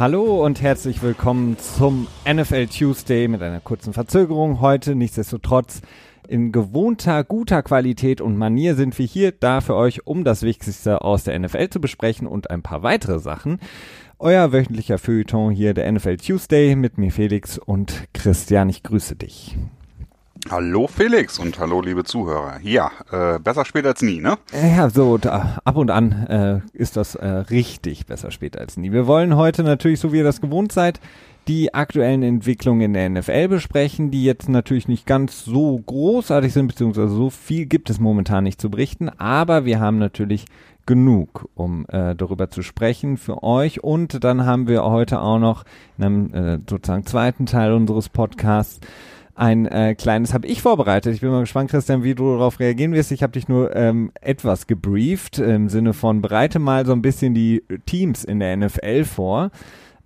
Hallo und herzlich willkommen zum NFL Tuesday mit einer kurzen Verzögerung heute. Nichtsdestotrotz in gewohnter, guter Qualität und Manier sind wir hier da für euch, um das Wichtigste aus der NFL zu besprechen und ein paar weitere Sachen. Euer wöchentlicher Feuilleton hier, der NFL Tuesday, mit mir Felix und Christian. Ich grüße dich. Hallo Felix und hallo liebe Zuhörer. Ja, äh, besser spät als nie, ne? Ja, so da, ab und an äh, ist das äh, richtig besser spät als nie. Wir wollen heute natürlich, so wie ihr das gewohnt seid, die aktuellen Entwicklungen in der NFL besprechen, die jetzt natürlich nicht ganz so großartig sind, beziehungsweise so viel gibt es momentan nicht zu berichten, aber wir haben natürlich genug, um äh, darüber zu sprechen für euch. Und dann haben wir heute auch noch in einem äh, sozusagen zweiten Teil unseres Podcasts ein äh, kleines habe ich vorbereitet. Ich bin mal gespannt, Christian, wie du darauf reagieren wirst. Ich habe dich nur ähm, etwas gebrieft im Sinne von bereite mal so ein bisschen die Teams in der NFL vor.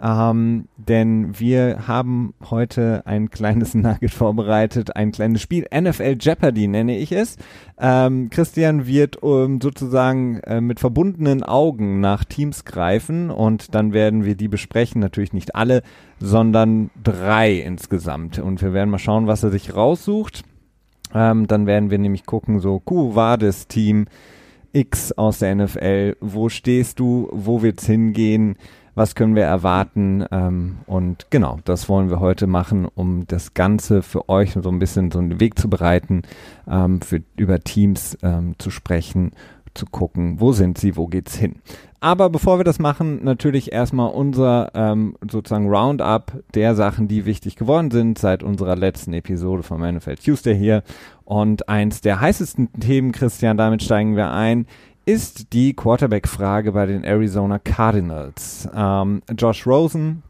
Ähm, denn wir haben heute ein kleines Nugget vorbereitet, ein kleines Spiel, NFL Jeopardy nenne ich es. Ähm, Christian wird um, sozusagen äh, mit verbundenen Augen nach Teams greifen und dann werden wir die besprechen, natürlich nicht alle, sondern drei insgesamt. Und wir werden mal schauen, was er sich raussucht. Ähm, dann werden wir nämlich gucken, so, Q war das Team X aus der NFL, wo stehst du, wo wird's hingehen? Was können wir erwarten ähm, und genau, das wollen wir heute machen, um das Ganze für euch so ein bisschen so einen Weg zu bereiten, ähm, für, über Teams ähm, zu sprechen, zu gucken, wo sind sie, wo geht's hin. Aber bevor wir das machen, natürlich erstmal unser ähm, sozusagen Roundup der Sachen, die wichtig geworden sind seit unserer letzten Episode von NFL Tuesday hier. Und eins der heißesten Themen, Christian, damit steigen wir ein, ist die Quarterback-Frage bei den Arizona Cardinals. Ähm, Josh Rosen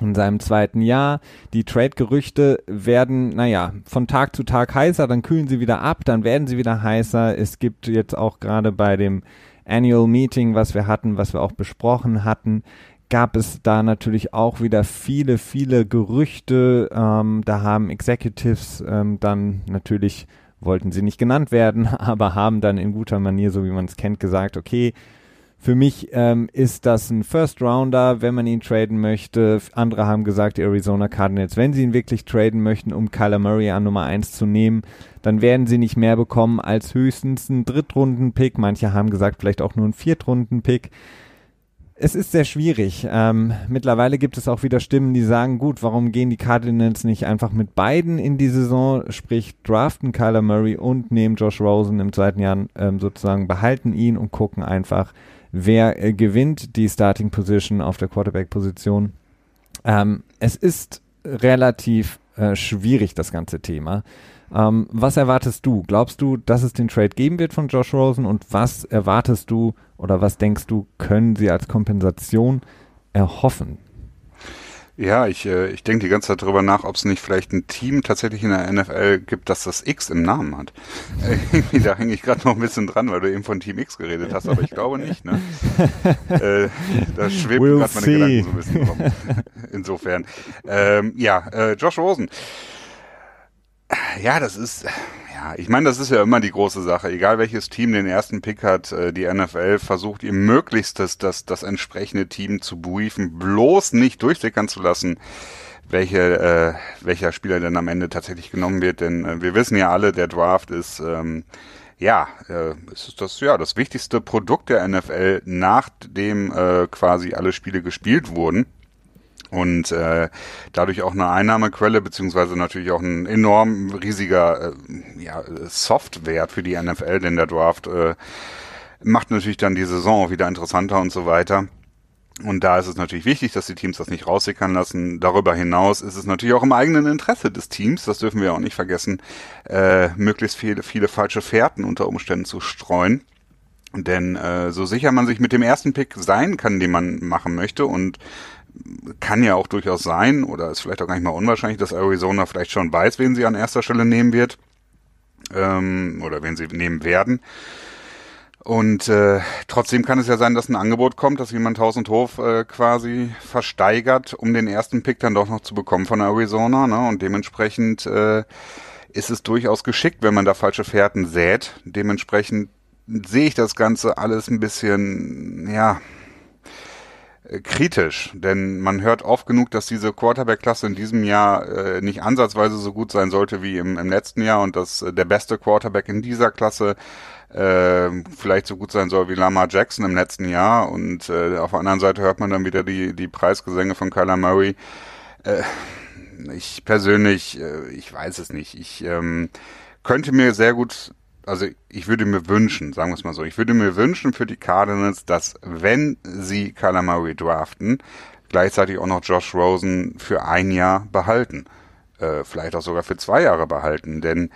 in seinem zweiten Jahr. Die Trade-Gerüchte werden, naja, von Tag zu Tag heißer, dann kühlen sie wieder ab, dann werden sie wieder heißer. Es gibt jetzt auch gerade bei dem Annual Meeting, was wir hatten, was wir auch besprochen hatten, gab es da natürlich auch wieder viele, viele Gerüchte. Ähm, da haben Executives ähm, dann natürlich wollten sie nicht genannt werden, aber haben dann in guter Manier, so wie man es kennt, gesagt, okay, für mich ähm, ist das ein First Rounder, wenn man ihn traden möchte. Andere haben gesagt, die Arizona Cardinals, wenn sie ihn wirklich traden möchten, um Kyler Murray an Nummer 1 zu nehmen, dann werden sie nicht mehr bekommen als höchstens einen Drittrunden-Pick. Manche haben gesagt, vielleicht auch nur einen Viertrunden-Pick. Es ist sehr schwierig. Ähm, mittlerweile gibt es auch wieder Stimmen, die sagen, gut, warum gehen die Cardinals nicht einfach mit beiden in die Saison, sprich draften Kyler Murray und nehmen Josh Rosen im zweiten Jahr ähm, sozusagen, behalten ihn und gucken einfach, wer äh, gewinnt die Starting Position auf der Quarterback Position. Ähm, es ist relativ äh, schwierig, das ganze Thema. Ähm, was erwartest du? Glaubst du, dass es den Trade geben wird von Josh Rosen und was erwartest du oder was denkst du, können sie als Kompensation erhoffen? Ja, ich, äh, ich denke die ganze Zeit darüber nach, ob es nicht vielleicht ein Team tatsächlich in der NFL gibt, das das X im Namen hat. Äh, da hänge ich gerade noch ein bisschen dran, weil du eben von Team X geredet hast, aber ich glaube nicht. Ne? äh, da schwebt we'll gerade meine Gedanken so ein bisschen rum. Insofern. Ähm, ja, äh, Josh Rosen. Ja, das ist, ja, ich meine, das ist ja immer die große Sache. Egal welches Team den ersten Pick hat, äh, die NFL versucht ihr Möglichstes, das, das entsprechende Team zu briefen, bloß nicht durchsickern zu lassen, welche, äh, welcher Spieler denn am Ende tatsächlich genommen wird. Denn äh, wir wissen ja alle, der Draft ist, ähm, ja, äh, es ist das, ja, das wichtigste Produkt der NFL, nachdem äh, quasi alle Spiele gespielt wurden und äh, dadurch auch eine Einnahmequelle beziehungsweise natürlich auch ein enorm riesiger äh, ja, Softwert für die NFL, denn der Draft äh, macht natürlich dann die Saison wieder interessanter und so weiter. Und da ist es natürlich wichtig, dass die Teams das nicht raussickern lassen. Darüber hinaus ist es natürlich auch im eigenen Interesse des Teams, das dürfen wir auch nicht vergessen, äh, möglichst viele, viele falsche Fährten unter Umständen zu streuen. Denn äh, so sicher man sich mit dem ersten Pick sein kann, den man machen möchte und kann ja auch durchaus sein, oder ist vielleicht auch gar nicht mal unwahrscheinlich, dass Arizona vielleicht schon weiß, wen sie an erster Stelle nehmen wird, ähm, oder wen sie nehmen werden. Und äh, trotzdem kann es ja sein, dass ein Angebot kommt, dass jemand Haus und Hof äh, quasi versteigert, um den ersten Pick dann doch noch zu bekommen von Arizona. Ne? Und dementsprechend äh, ist es durchaus geschickt, wenn man da falsche Fährten sät. Dementsprechend sehe ich das Ganze alles ein bisschen, ja, kritisch, denn man hört oft genug, dass diese Quarterback-Klasse in diesem Jahr äh, nicht ansatzweise so gut sein sollte wie im, im letzten Jahr und dass äh, der beste Quarterback in dieser Klasse äh, vielleicht so gut sein soll wie Lamar Jackson im letzten Jahr und äh, auf der anderen Seite hört man dann wieder die, die Preisgesänge von Kyler Murray. Äh, ich persönlich, äh, ich weiß es nicht. Ich ähm, könnte mir sehr gut also ich würde mir wünschen, sagen wir es mal so, ich würde mir wünschen für die Cardinals, dass wenn sie Murray draften, gleichzeitig auch noch Josh Rosen für ein Jahr behalten. Äh, vielleicht auch sogar für zwei Jahre behalten, denn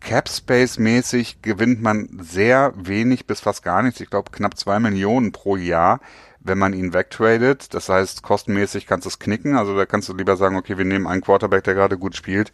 Cap Space mäßig gewinnt man sehr wenig bis fast gar nichts. Ich glaube knapp zwei Millionen pro Jahr, wenn man ihn wegtradet. Das heißt, kostenmäßig kannst du es knicken. Also da kannst du lieber sagen, okay, wir nehmen einen Quarterback, der gerade gut spielt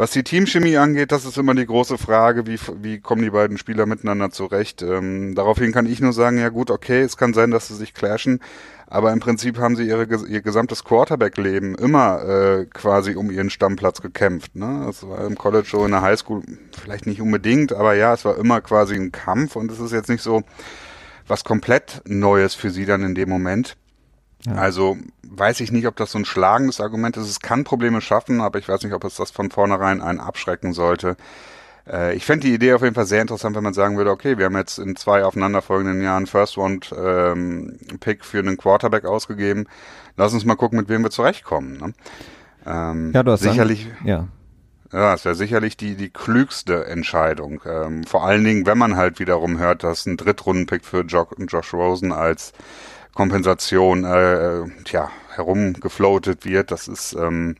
was die Teamchemie angeht, das ist immer die große Frage, wie, wie kommen die beiden Spieler miteinander zurecht. Ähm, daraufhin kann ich nur sagen, ja gut, okay, es kann sein, dass sie sich clashen, aber im Prinzip haben sie ihre, ihr gesamtes Quarterback-Leben immer äh, quasi um ihren Stammplatz gekämpft. Ne? Das war im College so, in der Highschool vielleicht nicht unbedingt, aber ja, es war immer quasi ein Kampf und es ist jetzt nicht so was komplett Neues für sie dann in dem Moment. Ja. Also weiß ich nicht, ob das so ein schlagendes Argument ist. Es kann Probleme schaffen, aber ich weiß nicht, ob es das von vornherein einen abschrecken sollte. Äh, ich fände die Idee auf jeden Fall sehr interessant, wenn man sagen würde, okay, wir haben jetzt in zwei aufeinanderfolgenden Jahren First Round ähm, Pick für einen Quarterback ausgegeben. Lass uns mal gucken, mit wem wir zurechtkommen. Ne? Ähm, ja, du hast sicherlich. Sagen, ja. Ja, es wäre sicherlich die, die klügste Entscheidung. Ähm, vor allen Dingen, wenn man halt wiederum hört, dass ein Drittrunden-Pick für jo Josh Rosen als Kompensation äh, tja, herumgefloatet wird. Das ist ähm,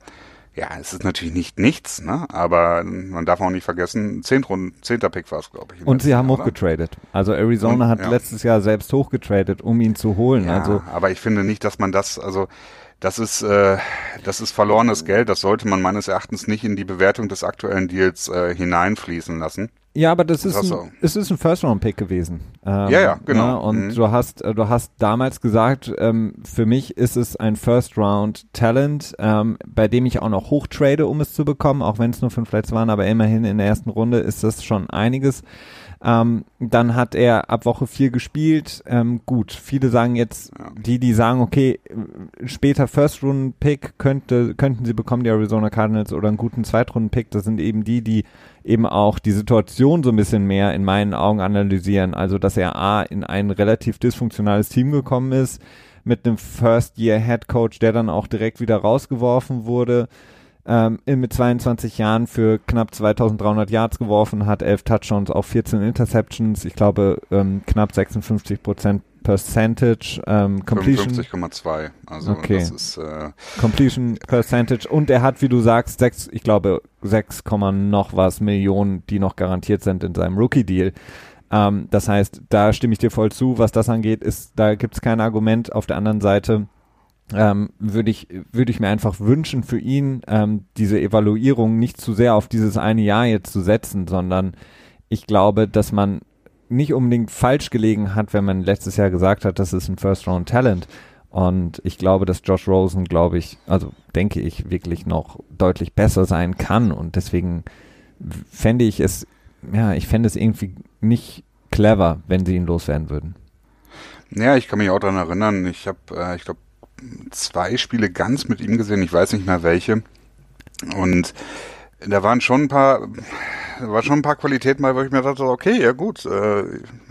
ja, es ist natürlich nicht nichts, ne? aber man darf auch nicht vergessen, Runden, zehnter Pick war es, glaube ich. Und sie haben hochgetradet. Also Arizona Und, hat ja. letztes Jahr selbst hochgetradet, um ihn zu holen. Ja, also, aber ich finde nicht, dass man das, also das ist, äh, das ist verlorenes Geld. Das sollte man meines Erachtens nicht in die Bewertung des aktuellen Deals äh, hineinfließen lassen. Ja, aber das ist, ein, es ist ein First-Round-Pick gewesen. Ähm, ja, ja, genau. Ja, ne, und mhm. du hast, äh, du hast damals gesagt, ähm, für mich ist es ein First-Round-Talent, ähm, bei dem ich auch noch hochtrade, um es zu bekommen, auch wenn es nur fünf Plätze waren, aber immerhin in der ersten Runde ist das schon einiges. Ähm, dann hat er ab Woche vier gespielt. Ähm, gut, viele sagen jetzt, die, die sagen, okay, später First-Runden-Pick könnte, könnten sie bekommen, die Arizona Cardinals, oder einen guten Zweitrunden-Pick. Das sind eben die, die eben auch die Situation so ein bisschen mehr in meinen Augen analysieren. Also, dass er A, in ein relativ dysfunktionales Team gekommen ist, mit einem First-Year-Head-Coach, der dann auch direkt wieder rausgeworfen wurde ähm, mit 22 Jahren für knapp 2300 Yards geworfen, hat 11 Touchdowns, auch 14 Interceptions, ich glaube ähm, knapp 56 Prozent Percentage, ähm, Completion. 55,2. Also okay. das ist äh, Completion Percentage und er hat, wie du sagst, sechs, ich glaube 6, noch was Millionen, die noch garantiert sind in seinem Rookie-Deal. Ähm, das heißt, da stimme ich dir voll zu, was das angeht, ist, da gibt es kein Argument. Auf der anderen Seite ähm, würde ich, würde ich mir einfach wünschen für ihn, ähm, diese Evaluierung nicht zu sehr auf dieses eine Jahr jetzt zu setzen, sondern ich glaube, dass man nicht unbedingt falsch gelegen hat, wenn man letztes Jahr gesagt hat, das ist ein First-Round-Talent. Und ich glaube, dass Josh Rosen, glaube ich, also denke ich, wirklich noch deutlich besser sein kann. Und deswegen fände ich es, ja, ich fände es irgendwie nicht clever, wenn sie ihn loswerden würden. Ja, ich kann mich auch daran erinnern. Ich habe, äh, ich glaube, zwei Spiele ganz mit ihm gesehen, ich weiß nicht mehr welche. Und da waren schon ein paar, da war schon ein paar Qualitäten bei, wo ich mir dachte, okay, ja gut, äh,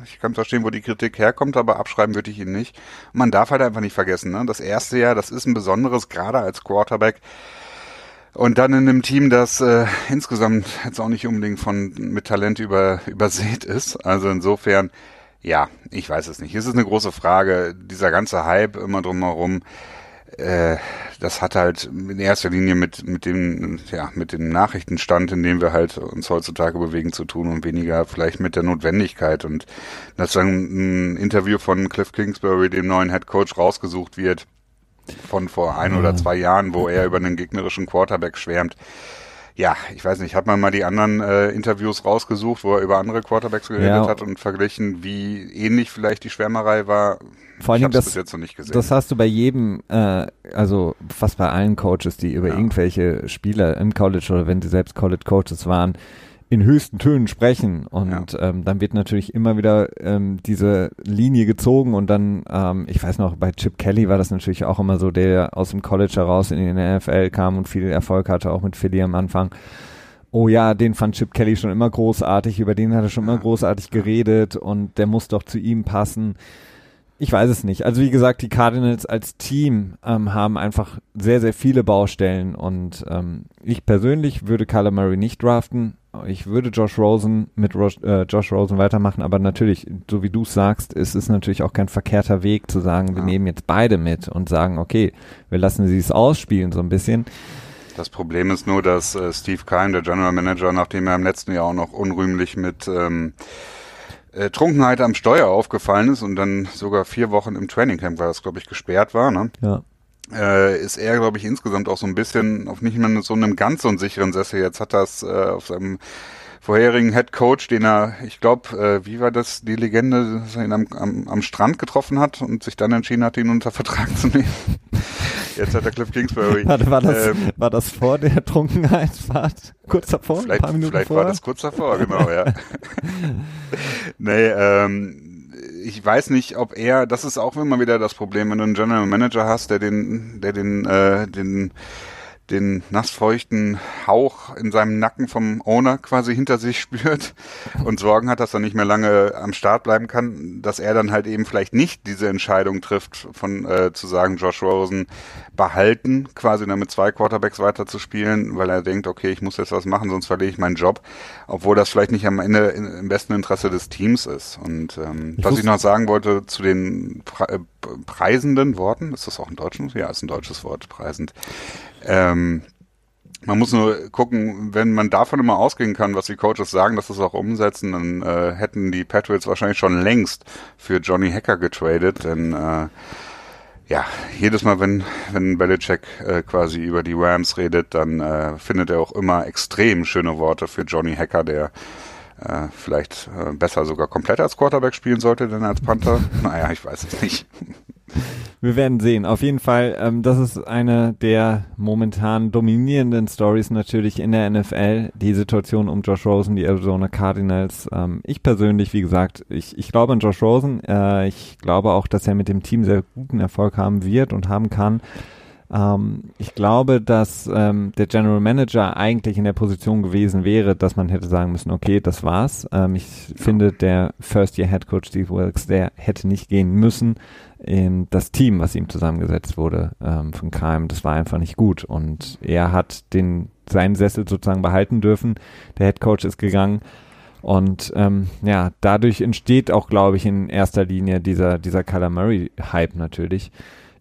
ich kann verstehen, wo die Kritik herkommt, aber abschreiben würde ich ihn nicht. man darf halt einfach nicht vergessen, ne? das erste Jahr, das ist ein besonderes, gerade als Quarterback. Und dann in einem Team, das äh, insgesamt jetzt auch nicht unbedingt von mit Talent über, übersät ist. Also insofern, ja, ich weiß es nicht. Es ist eine große Frage. Dieser ganze Hype immer drumherum, äh, das hat halt in erster Linie mit, mit dem, ja, mit dem Nachrichtenstand, in dem wir halt uns heutzutage bewegen, zu tun und weniger vielleicht mit der Notwendigkeit. Und dass dann ein Interview von Cliff Kingsbury, dem neuen Head Coach, rausgesucht wird, von vor ein oder mhm. zwei Jahren, wo er über einen gegnerischen Quarterback schwärmt ja, ich weiß nicht, hat man mal die anderen äh, Interviews rausgesucht, wo er über andere Quarterbacks geredet ja. hat und verglichen, wie ähnlich vielleicht die Schwärmerei war? Vor allem, das, jetzt noch nicht gesehen. das hast du bei jedem, äh, also fast bei allen Coaches, die über ja. irgendwelche Spieler im College oder wenn sie selbst College Coaches waren, in höchsten Tönen sprechen und ja. ähm, dann wird natürlich immer wieder ähm, diese Linie gezogen und dann, ähm, ich weiß noch, bei Chip Kelly war das natürlich auch immer so, der aus dem College heraus in den NFL kam und viel Erfolg hatte, auch mit Philly am Anfang. Oh ja, den fand Chip Kelly schon immer großartig, über den hat er schon immer großartig geredet und der muss doch zu ihm passen. Ich weiß es nicht. Also wie gesagt, die Cardinals als Team ähm, haben einfach sehr, sehr viele Baustellen und ähm, ich persönlich würde Murray nicht draften. Ich würde Josh Rosen mit Ro äh, Josh Rosen weitermachen, aber natürlich, so wie du es sagst, ist es natürlich auch kein verkehrter Weg zu sagen, wir ja. nehmen jetzt beide mit und sagen, okay, wir lassen sie es ausspielen so ein bisschen. Das Problem ist nur, dass äh, Steve Keim, der General Manager, nachdem er im letzten Jahr auch noch unrühmlich mit ähm, äh, Trunkenheit am Steuer aufgefallen ist und dann sogar vier Wochen im Trainingcamp war das, glaube ich, gesperrt war, ne? Ja äh, ist er, glaube ich, insgesamt auch so ein bisschen auf nicht mehr so einem ganz so sicheren Sessel. Jetzt hat er es äh, auf seinem vorherigen Head Coach, den er, ich glaube, äh, wie war das die Legende, dass er ihn am, am, am Strand getroffen hat und sich dann entschieden hat, ihn unter Vertrag zu nehmen. Jetzt hat er Cliff Kingsbury. Warte, war, das, ähm, war das vor der Trunkenheitsfahrt? Kurz davor? Vielleicht, ein paar Minuten vielleicht vorher? war das kurz davor, genau, ja. nee, ähm, ich weiß nicht, ob er, das ist auch immer wieder das Problem, wenn du einen General Manager hast, der den, der den, äh, den den nassfeuchten Hauch in seinem Nacken vom Owner quasi hinter sich spürt und Sorgen hat, dass er nicht mehr lange am Start bleiben kann, dass er dann halt eben vielleicht nicht diese Entscheidung trifft, von äh, zu sagen, Josh Rosen behalten, quasi dann mit zwei Quarterbacks weiterzuspielen, weil er denkt, okay, ich muss jetzt was machen, sonst verliere ich meinen Job, obwohl das vielleicht nicht am Ende im besten Interesse des Teams ist. Und ähm, ich was ich noch sagen wollte zu den Pre äh, preisenden Worten, ist das auch ein deutsches? Ja, ist ein deutsches Wort, preisend. Ähm, man muss nur gucken, wenn man davon immer ausgehen kann, was die Coaches sagen, dass das auch umsetzen, dann äh, hätten die Patriots wahrscheinlich schon längst für Johnny Hacker getradet, denn äh, ja, jedes Mal, wenn, wenn Belichick äh, quasi über die Rams redet, dann äh, findet er auch immer extrem schöne Worte für Johnny Hacker, der äh, vielleicht äh, besser sogar komplett als Quarterback spielen sollte, denn als Panther. naja, ich weiß es nicht. Wir werden sehen. Auf jeden Fall, ähm, das ist eine der momentan dominierenden Stories natürlich in der NFL. Die Situation um Josh Rosen, die Arizona Cardinals. Ähm, ich persönlich, wie gesagt, ich, ich glaube an Josh Rosen. Äh, ich glaube auch, dass er mit dem Team sehr guten Erfolg haben wird und haben kann. Ähm, ich glaube, dass ähm, der General Manager eigentlich in der Position gewesen wäre, dass man hätte sagen müssen, okay, das war's. Ähm, ich finde, der First Year Head Coach Steve Wilkes, der hätte nicht gehen müssen. In das Team, was ihm zusammengesetzt wurde ähm, von Keim, das war einfach nicht gut. Und er hat den seinen Sessel sozusagen behalten dürfen. Der Head Coach ist gegangen. Und ähm, ja, dadurch entsteht auch, glaube ich, in erster Linie dieser, dieser Kyler Murray-Hype natürlich.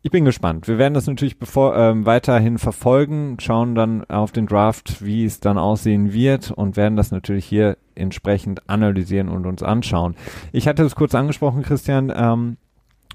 Ich bin gespannt. Wir werden das natürlich bevor, ähm, weiterhin verfolgen, schauen dann auf den Draft, wie es dann aussehen wird und werden das natürlich hier entsprechend analysieren und uns anschauen. Ich hatte es kurz angesprochen, Christian. Ähm,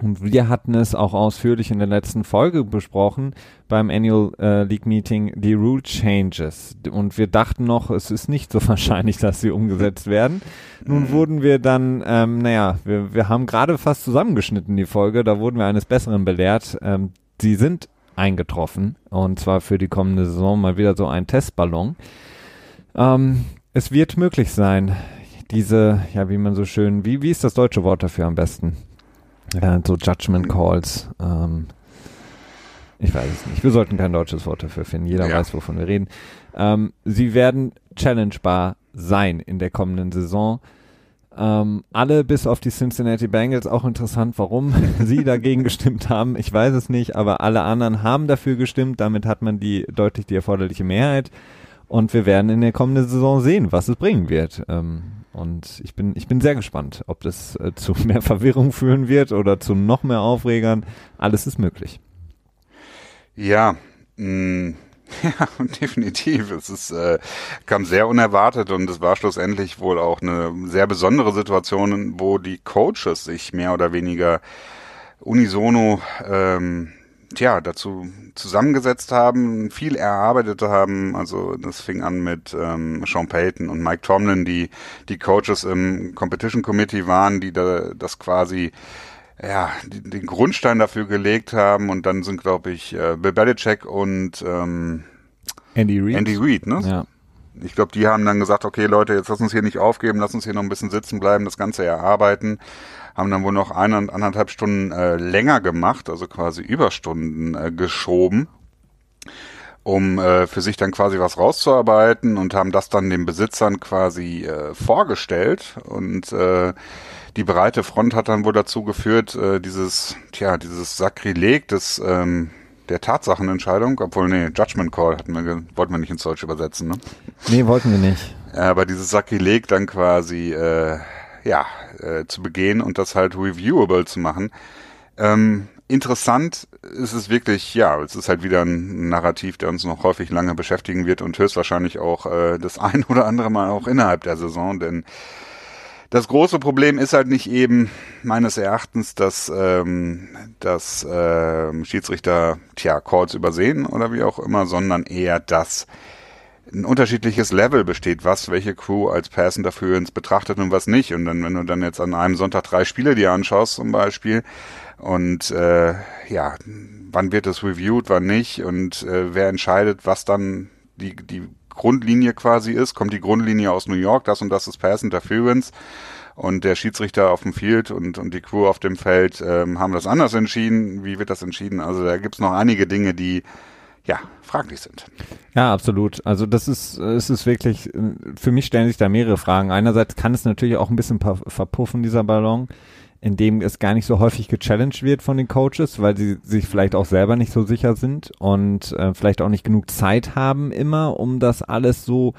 und wir hatten es auch ausführlich in der letzten Folge besprochen beim Annual äh, League Meeting, die Rule Changes. Und wir dachten noch, es ist nicht so wahrscheinlich, dass sie umgesetzt werden. Nun wurden wir dann, ähm, naja, wir, wir haben gerade fast zusammengeschnitten die Folge, da wurden wir eines Besseren belehrt. Ähm, sie sind eingetroffen und zwar für die kommende Saison mal wieder so ein Testballon. Ähm, es wird möglich sein, diese, ja, wie man so schön, wie, wie ist das deutsche Wort dafür am besten? Ja, so Judgment Calls. Ähm, ich weiß es nicht. Wir sollten kein deutsches Wort dafür finden. Jeder ja. weiß, wovon wir reden. Ähm, sie werden challengebar sein in der kommenden Saison. Ähm, alle bis auf die Cincinnati Bengals, auch interessant, warum sie dagegen gestimmt haben. Ich weiß es nicht, aber alle anderen haben dafür gestimmt. Damit hat man die deutlich die erforderliche Mehrheit. Und wir werden in der kommenden Saison sehen, was es bringen wird. Ähm, und ich bin, ich bin sehr gespannt, ob das äh, zu mehr Verwirrung führen wird oder zu noch mehr Aufregern. Alles ist möglich. Ja, mh, mm, ja, definitiv. Es ist, äh, kam sehr unerwartet und es war schlussendlich wohl auch eine sehr besondere Situation, wo die Coaches sich mehr oder weniger unisono ähm, tja, dazu zusammengesetzt haben, viel erarbeitet haben. Also das fing an mit ähm, Sean Payton und Mike Tomlin, die die Coaches im Competition Committee waren, die da das quasi ja, die, den Grundstein dafür gelegt haben und dann sind, glaube ich, äh, Bill Belichick und ähm, Andy Reid. Andy Reid, ne? Ja. ich glaube, die haben dann gesagt, okay Leute, jetzt lass uns hier nicht aufgeben, lass uns hier noch ein bisschen sitzen bleiben, das Ganze erarbeiten. Haben dann wohl noch eine, anderthalb Stunden äh, länger gemacht, also quasi Überstunden äh, geschoben, um äh, für sich dann quasi was rauszuarbeiten und haben das dann den Besitzern quasi äh, vorgestellt und äh, die breite Front hat dann wohl dazu geführt, äh, dieses, tja, dieses Sakrileg des ähm, der Tatsachenentscheidung, obwohl, nee, Judgment Call hatten wir, wollten wir nicht ins Deutsch übersetzen, ne? Nee, wollten wir nicht. Aber dieses Sakrileg dann quasi, äh, ja, äh, zu begehen und das halt reviewable zu machen. Ähm, interessant ist es wirklich, ja, es ist halt wieder ein Narrativ, der uns noch häufig lange beschäftigen wird und höchstwahrscheinlich auch äh, das ein oder andere Mal auch innerhalb der Saison, denn das große Problem ist halt nicht eben meines Erachtens, dass, ähm, dass ähm, Schiedsrichter tja, Calls übersehen oder wie auch immer, sondern eher, dass ein unterschiedliches Level besteht, was welche Crew als Pass Interference betrachtet und was nicht. Und dann, wenn du dann jetzt an einem Sonntag drei Spiele dir anschaust zum Beispiel und äh, ja, wann wird es reviewed, wann nicht und äh, wer entscheidet, was dann die, die Grundlinie quasi ist, kommt die Grundlinie aus New York, das und das ist Pass Interference und der Schiedsrichter auf dem Field und, und die Crew auf dem Feld ähm, haben das anders entschieden. Wie wird das entschieden? Also da gibt's noch einige Dinge, die ja, fraglich sind. Ja, absolut. Also das ist, es ist wirklich, für mich stellen sich da mehrere Fragen. Einerseits kann es natürlich auch ein bisschen verpuffen, dieser Ballon, indem es gar nicht so häufig gechallenged wird von den Coaches, weil sie sich vielleicht auch selber nicht so sicher sind und äh, vielleicht auch nicht genug Zeit haben immer, um das alles so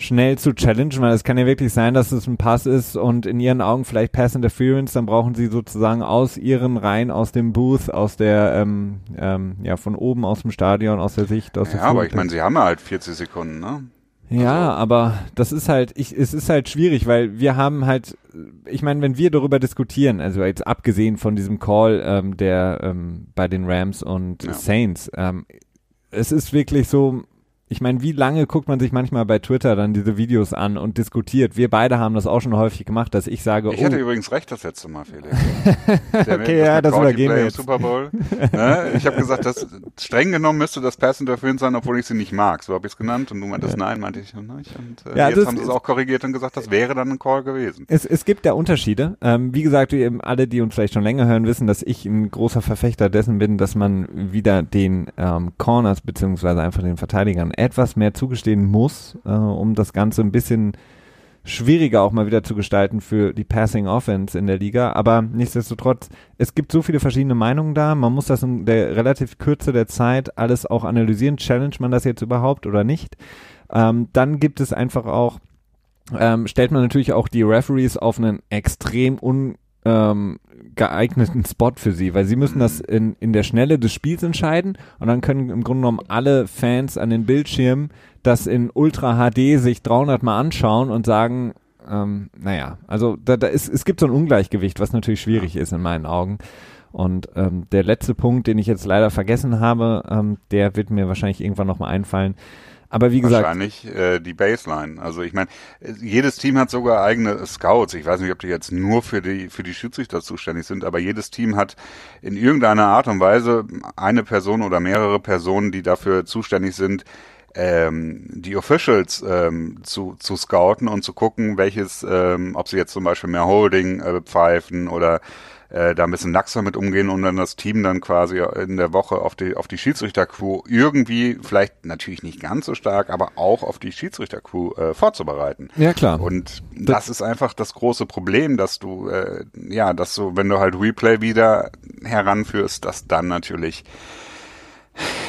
schnell zu challengen, weil es kann ja wirklich sein, dass es ein Pass ist und in ihren Augen vielleicht Pass Interference, dann brauchen sie sozusagen aus ihren Reihen, aus dem Booth, aus der, ähm, ähm, ja, von oben aus dem Stadion, aus der Sicht, aus ja, der Ja, aber ich meine, sie haben ja halt 40 Sekunden, ne? Ja, also. aber das ist halt, ich, es ist halt schwierig, weil wir haben halt, ich meine, wenn wir darüber diskutieren, also jetzt abgesehen von diesem Call ähm, der ähm, bei den Rams und ja. Saints, ähm, es ist wirklich so, ich meine, wie lange guckt man sich manchmal bei Twitter dann diese Videos an und diskutiert? Wir beide haben das auch schon häufig gemacht, dass ich sage, ich oh, hatte übrigens recht das letzte Mal, Felix. okay, ja, das übergehen wir jetzt. Super Bowl. ne? Ich habe gesagt, dass streng genommen müsste das Pass Interference sein, obwohl ich sie nicht mag. So habe ich es genannt und du meintest ja. nein, meinte ich nicht. Und äh, ja, jetzt haben sie es auch korrigiert und gesagt, das wäre dann ein Call gewesen. Es, es gibt ja Unterschiede. Ähm, wie gesagt, eben alle, die uns vielleicht schon länger hören, wissen, dass ich ein großer Verfechter dessen bin, dass man wieder den ähm, Corners beziehungsweise einfach den Verteidigern etwas mehr zugestehen muss, äh, um das Ganze ein bisschen schwieriger auch mal wieder zu gestalten für die Passing Offense in der Liga. Aber nichtsdestotrotz, es gibt so viele verschiedene Meinungen da. Man muss das in der relativ Kürze der Zeit alles auch analysieren. Challenge man das jetzt überhaupt oder nicht? Ähm, dann gibt es einfach auch, ähm, stellt man natürlich auch die Referees auf einen extrem un ähm, geeigneten Spot für sie, weil sie müssen das in, in der Schnelle des Spiels entscheiden und dann können im Grunde genommen alle Fans an den Bildschirmen das in Ultra HD sich 300 Mal anschauen und sagen, ähm, naja, also da, da ist, es gibt so ein Ungleichgewicht, was natürlich schwierig ist in meinen Augen. Und ähm, der letzte Punkt, den ich jetzt leider vergessen habe, ähm, der wird mir wahrscheinlich irgendwann nochmal einfallen. Aber wie gesagt. Wahrscheinlich äh, die Baseline. Also ich meine, jedes Team hat sogar eigene Scouts. Ich weiß nicht, ob die jetzt nur für die, für die Schiedsrichter zuständig sind, aber jedes Team hat in irgendeiner Art und Weise eine Person oder mehrere Personen, die dafür zuständig sind, ähm, die Officials ähm, zu, zu scouten und zu gucken, welches, ähm, ob sie jetzt zum Beispiel mehr Holding äh, pfeifen oder äh, da ein bisschen laxer mit umgehen und dann das Team dann quasi in der Woche auf die, auf die Schiedsrichtercrew irgendwie, vielleicht natürlich nicht ganz so stark, aber auch auf die Schiedsrichtercrew äh, vorzubereiten. Ja, klar. Und das, das ist einfach das große Problem, dass du, äh, ja, dass du, wenn du halt Replay wieder heranführst, dass dann natürlich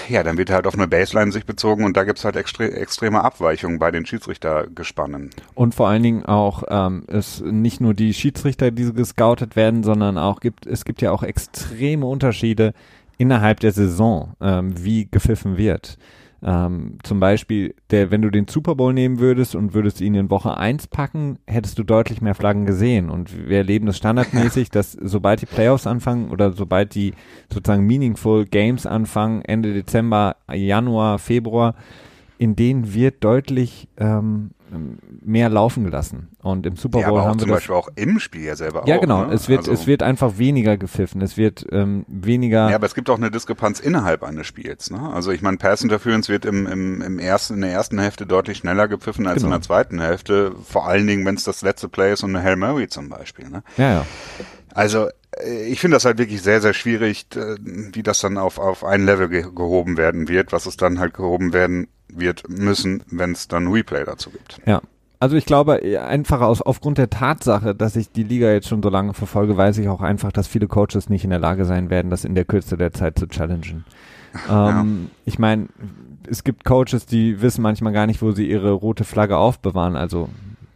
ja, dann wird halt auf eine Baseline sich bezogen und da gibt's halt extre extreme Abweichungen bei den Schiedsrichtergespannen. Und vor allen Dingen auch ähm, es nicht nur die Schiedsrichter, die gescoutet werden, sondern auch gibt es gibt ja auch extreme Unterschiede innerhalb der Saison, ähm, wie gepfiffen wird. Ähm, zum Beispiel, der, wenn du den Super Bowl nehmen würdest und würdest ihn in Woche 1 packen, hättest du deutlich mehr Flaggen gesehen. Und wir erleben das standardmäßig, dass sobald die Playoffs anfangen oder sobald die sozusagen meaningful Games anfangen, Ende Dezember, Januar, Februar, in denen wird deutlich ähm, mehr laufen gelassen. Und im Super Bowl ja, haben wir zum das, Beispiel auch im Spiel ja selber ja auch. genau, ne? es wird also, es wird einfach weniger gepfiffen, es wird ähm, weniger. Ja, aber es gibt auch eine Diskrepanz innerhalb eines Spiels. Ne? Also ich meine, Pass Interference wird im, im, im ersten, in der ersten Hälfte deutlich schneller gepfiffen als Genau. in der zweiten Hälfte. Vor allen Dingen, wenn es das letzte Play ist und eine Hail Mary zum Beispiel. Ne? ja, ja. Also äh, ich finde das halt wirklich sehr, sehr schwierig, äh, wie das dann auf, auf ein Level ge gehoben werden wird, was es dann halt gehoben werden wird müssen, wenn es dann Replay dazu gibt. Ja. Also ich glaube, einfach aus, aufgrund der Tatsache, dass ich die Liga jetzt schon so lange verfolge, weiß ich auch einfach, dass viele Coaches nicht in der Lage sein werden, das in der Kürze der Zeit zu challengen. Ähm, Ich meine, es gibt Coaches, die wissen manchmal gar nicht, wo sie ihre rote Flagge aufbewahren. Also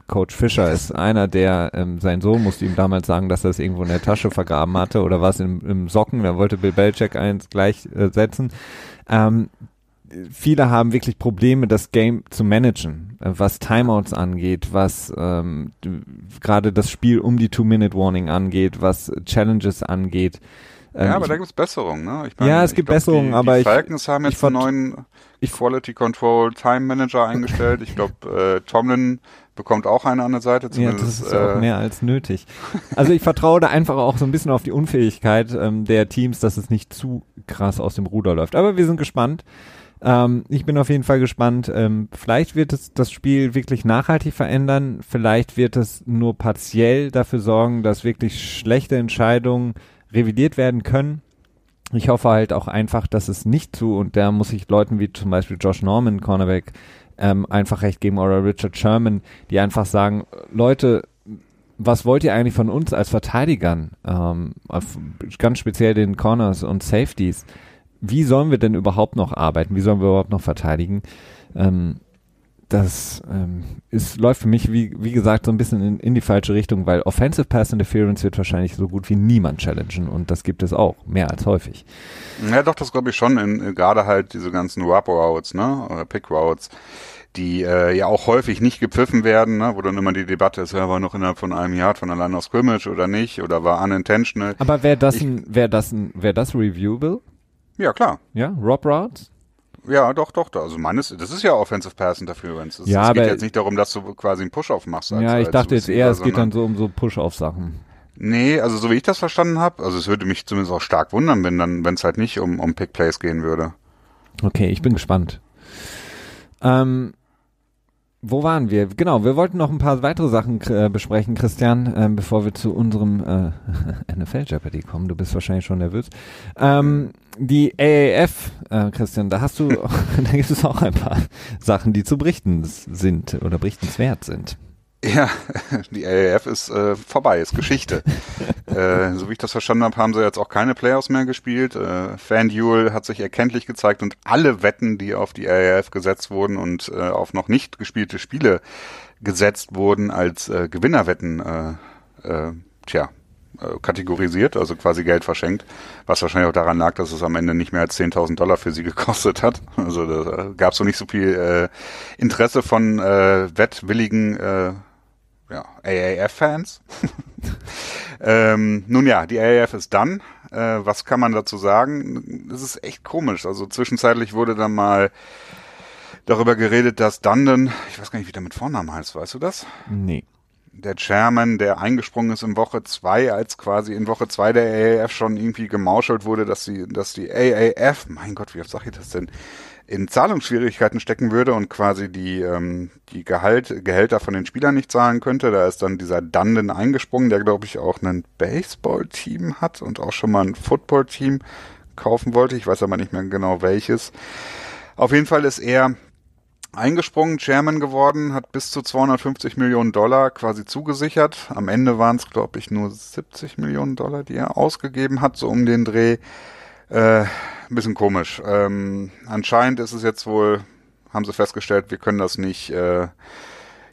Coach Fischer ist einer, der, ähm, sein Sohn musste ihm damals sagen, dass er es irgendwo in der Tasche vergraben hatte oder was im, im Socken, da wollte Bill Belichick eins gleich äh, setzen. Ähm, viele haben wirklich Probleme, das Game zu managen, äh, was Timeouts angeht, was ähm, gerade das Spiel um die Two-Minute-Warning angeht, was Challenges angeht. Ähm, ja, aber ich- da gibt's Besserungen. Ne? Ich Ja, es ich gibt glaub, Besserungen, die, aber die ich- Falcons haben ich jetzt einen neuen Quality Control Time Manager eingestellt. Ich glaube, äh, Tomlin bekommt auch eine an der Seite. Ja, Zumindest, das ist ja auch äh, mehr als nötig. Also ich vertraue da einfach auch so ein bisschen auf die Unfähigkeit ähm, der Teams, dass es nicht zu krass aus dem Ruder läuft. Aber wir sind gespannt. Ähm, ich bin auf jeden Fall gespannt. Ähm, vielleicht wird es das Spiel wirklich nachhaltig verändern. Vielleicht wird es nur partiell dafür sorgen, dass wirklich schlechte Entscheidungen revidiert werden können. Ich hoffe halt auch einfach, dass es nicht zu, und da muss ich Leuten wie zum Beispiel Josh Norman, Cornerback, ähm, einfach recht geben oder Richard Sherman, die einfach sagen, Leute, was wollt ihr eigentlich von uns als Verteidigern, ähm, ganz speziell den Corners und Safeties? Wie sollen wir denn überhaupt noch arbeiten? Wie sollen wir überhaupt noch verteidigen? Ähm, das ähm, ist, läuft für mich, wie, wie gesagt, so ein bisschen in, in die falsche Richtung, weil Offensive Pass Interference wird wahrscheinlich so gut wie niemand challengen und das gibt es auch, mehr als häufig. Ja, doch, das glaube ich schon. In, äh, Gerade halt diese ganzen Rub Routes, ne, oder Pick Routes, die äh, ja auch häufig nicht gepfiffen werden, ne, wo dann immer die Debatte ist, ja, war noch innerhalb von einem Jahr von allein aus Scrimmage oder nicht, oder war unintentional. Aber wäre das Ich- ein, wäre das ein, wäre das reviewable? Ja, klar. Ja, Rob Routes? Ja, doch, doch. doch. Also meines, das ist ja Offensive Pass Interference. Es, Ja, es geht aber- jetzt nicht darum, dass du quasi einen Push-Off machst. als- Ja, ich dachte jetzt eher, es geht dann so um so Push-Off-Sachen. Nee, also so wie ich das verstanden habe, also es würde mich zumindest auch stark wundern, wenn dann, wenn es halt nicht um, um Pick Plays gehen würde. Okay, ich bin gespannt. Ähm, wo waren wir? Genau, wir wollten noch ein paar weitere Sachen äh, besprechen, Christian, ähm, bevor wir zu unserem äh, NFL Jeopardy kommen. Du bist wahrscheinlich schon nervös. Ähm, die AAF, äh, Christian, da hast du, da gibt es auch ein paar Sachen, die zu berichten sind oder berichtenswert sind. Ja, die AAF ist äh, vorbei, ist Geschichte. äh, so wie ich das verstanden habe, haben sie jetzt auch keine Playoffs mehr gespielt. Äh, FanDuel hat sich erkenntlich gezeigt und alle Wetten, die auf die AAF gesetzt wurden und äh, auf noch nicht gespielte Spiele gesetzt wurden, als äh, Gewinnerwetten, äh, äh, tja, äh, kategorisiert, also quasi Geld verschenkt, was wahrscheinlich auch daran lag, dass es am Ende nicht mehr als 10.000 Dollar für sie gekostet hat. Also da gab es so nicht so viel äh, Interesse von äh, wettwilligen äh, ja, AAF-Fans. ähm, nun ja, die AAF ist dann. Äh, was kann man dazu sagen? Das ist echt komisch. Also zwischenzeitlich wurde dann mal darüber geredet, dass Dundon, ich weiß gar nicht, wie der mit Vornamen heißt, weißt du das? Nee. der Chairman, der eingesprungen ist in Woche zwei, als quasi in Woche zwei der AAF schon irgendwie gemauschelt wurde, dass die, dass die AAF, mein Gott, wie oft sag ich das denn, in Zahlungsschwierigkeiten stecken würde und quasi die, ähm, die Gehalt, Gehälter von den Spielern nicht zahlen könnte. Da ist dann dieser Dundon eingesprungen, der glaube ich auch ein Baseball-Team hat und auch schon mal ein Football-Team kaufen wollte. Ich weiß aber nicht mehr genau welches. Auf jeden Fall ist er eingesprungen, Chairman geworden, hat bis zu 250 Millionen Dollar quasi zugesichert. Am Ende waren es, glaube ich, nur 70 Millionen Dollar, die er ausgegeben hat, so um den Dreh. Äh, ein bisschen komisch. Ähm, anscheinend ist es jetzt wohl, haben sie festgestellt, wir können das nicht, äh,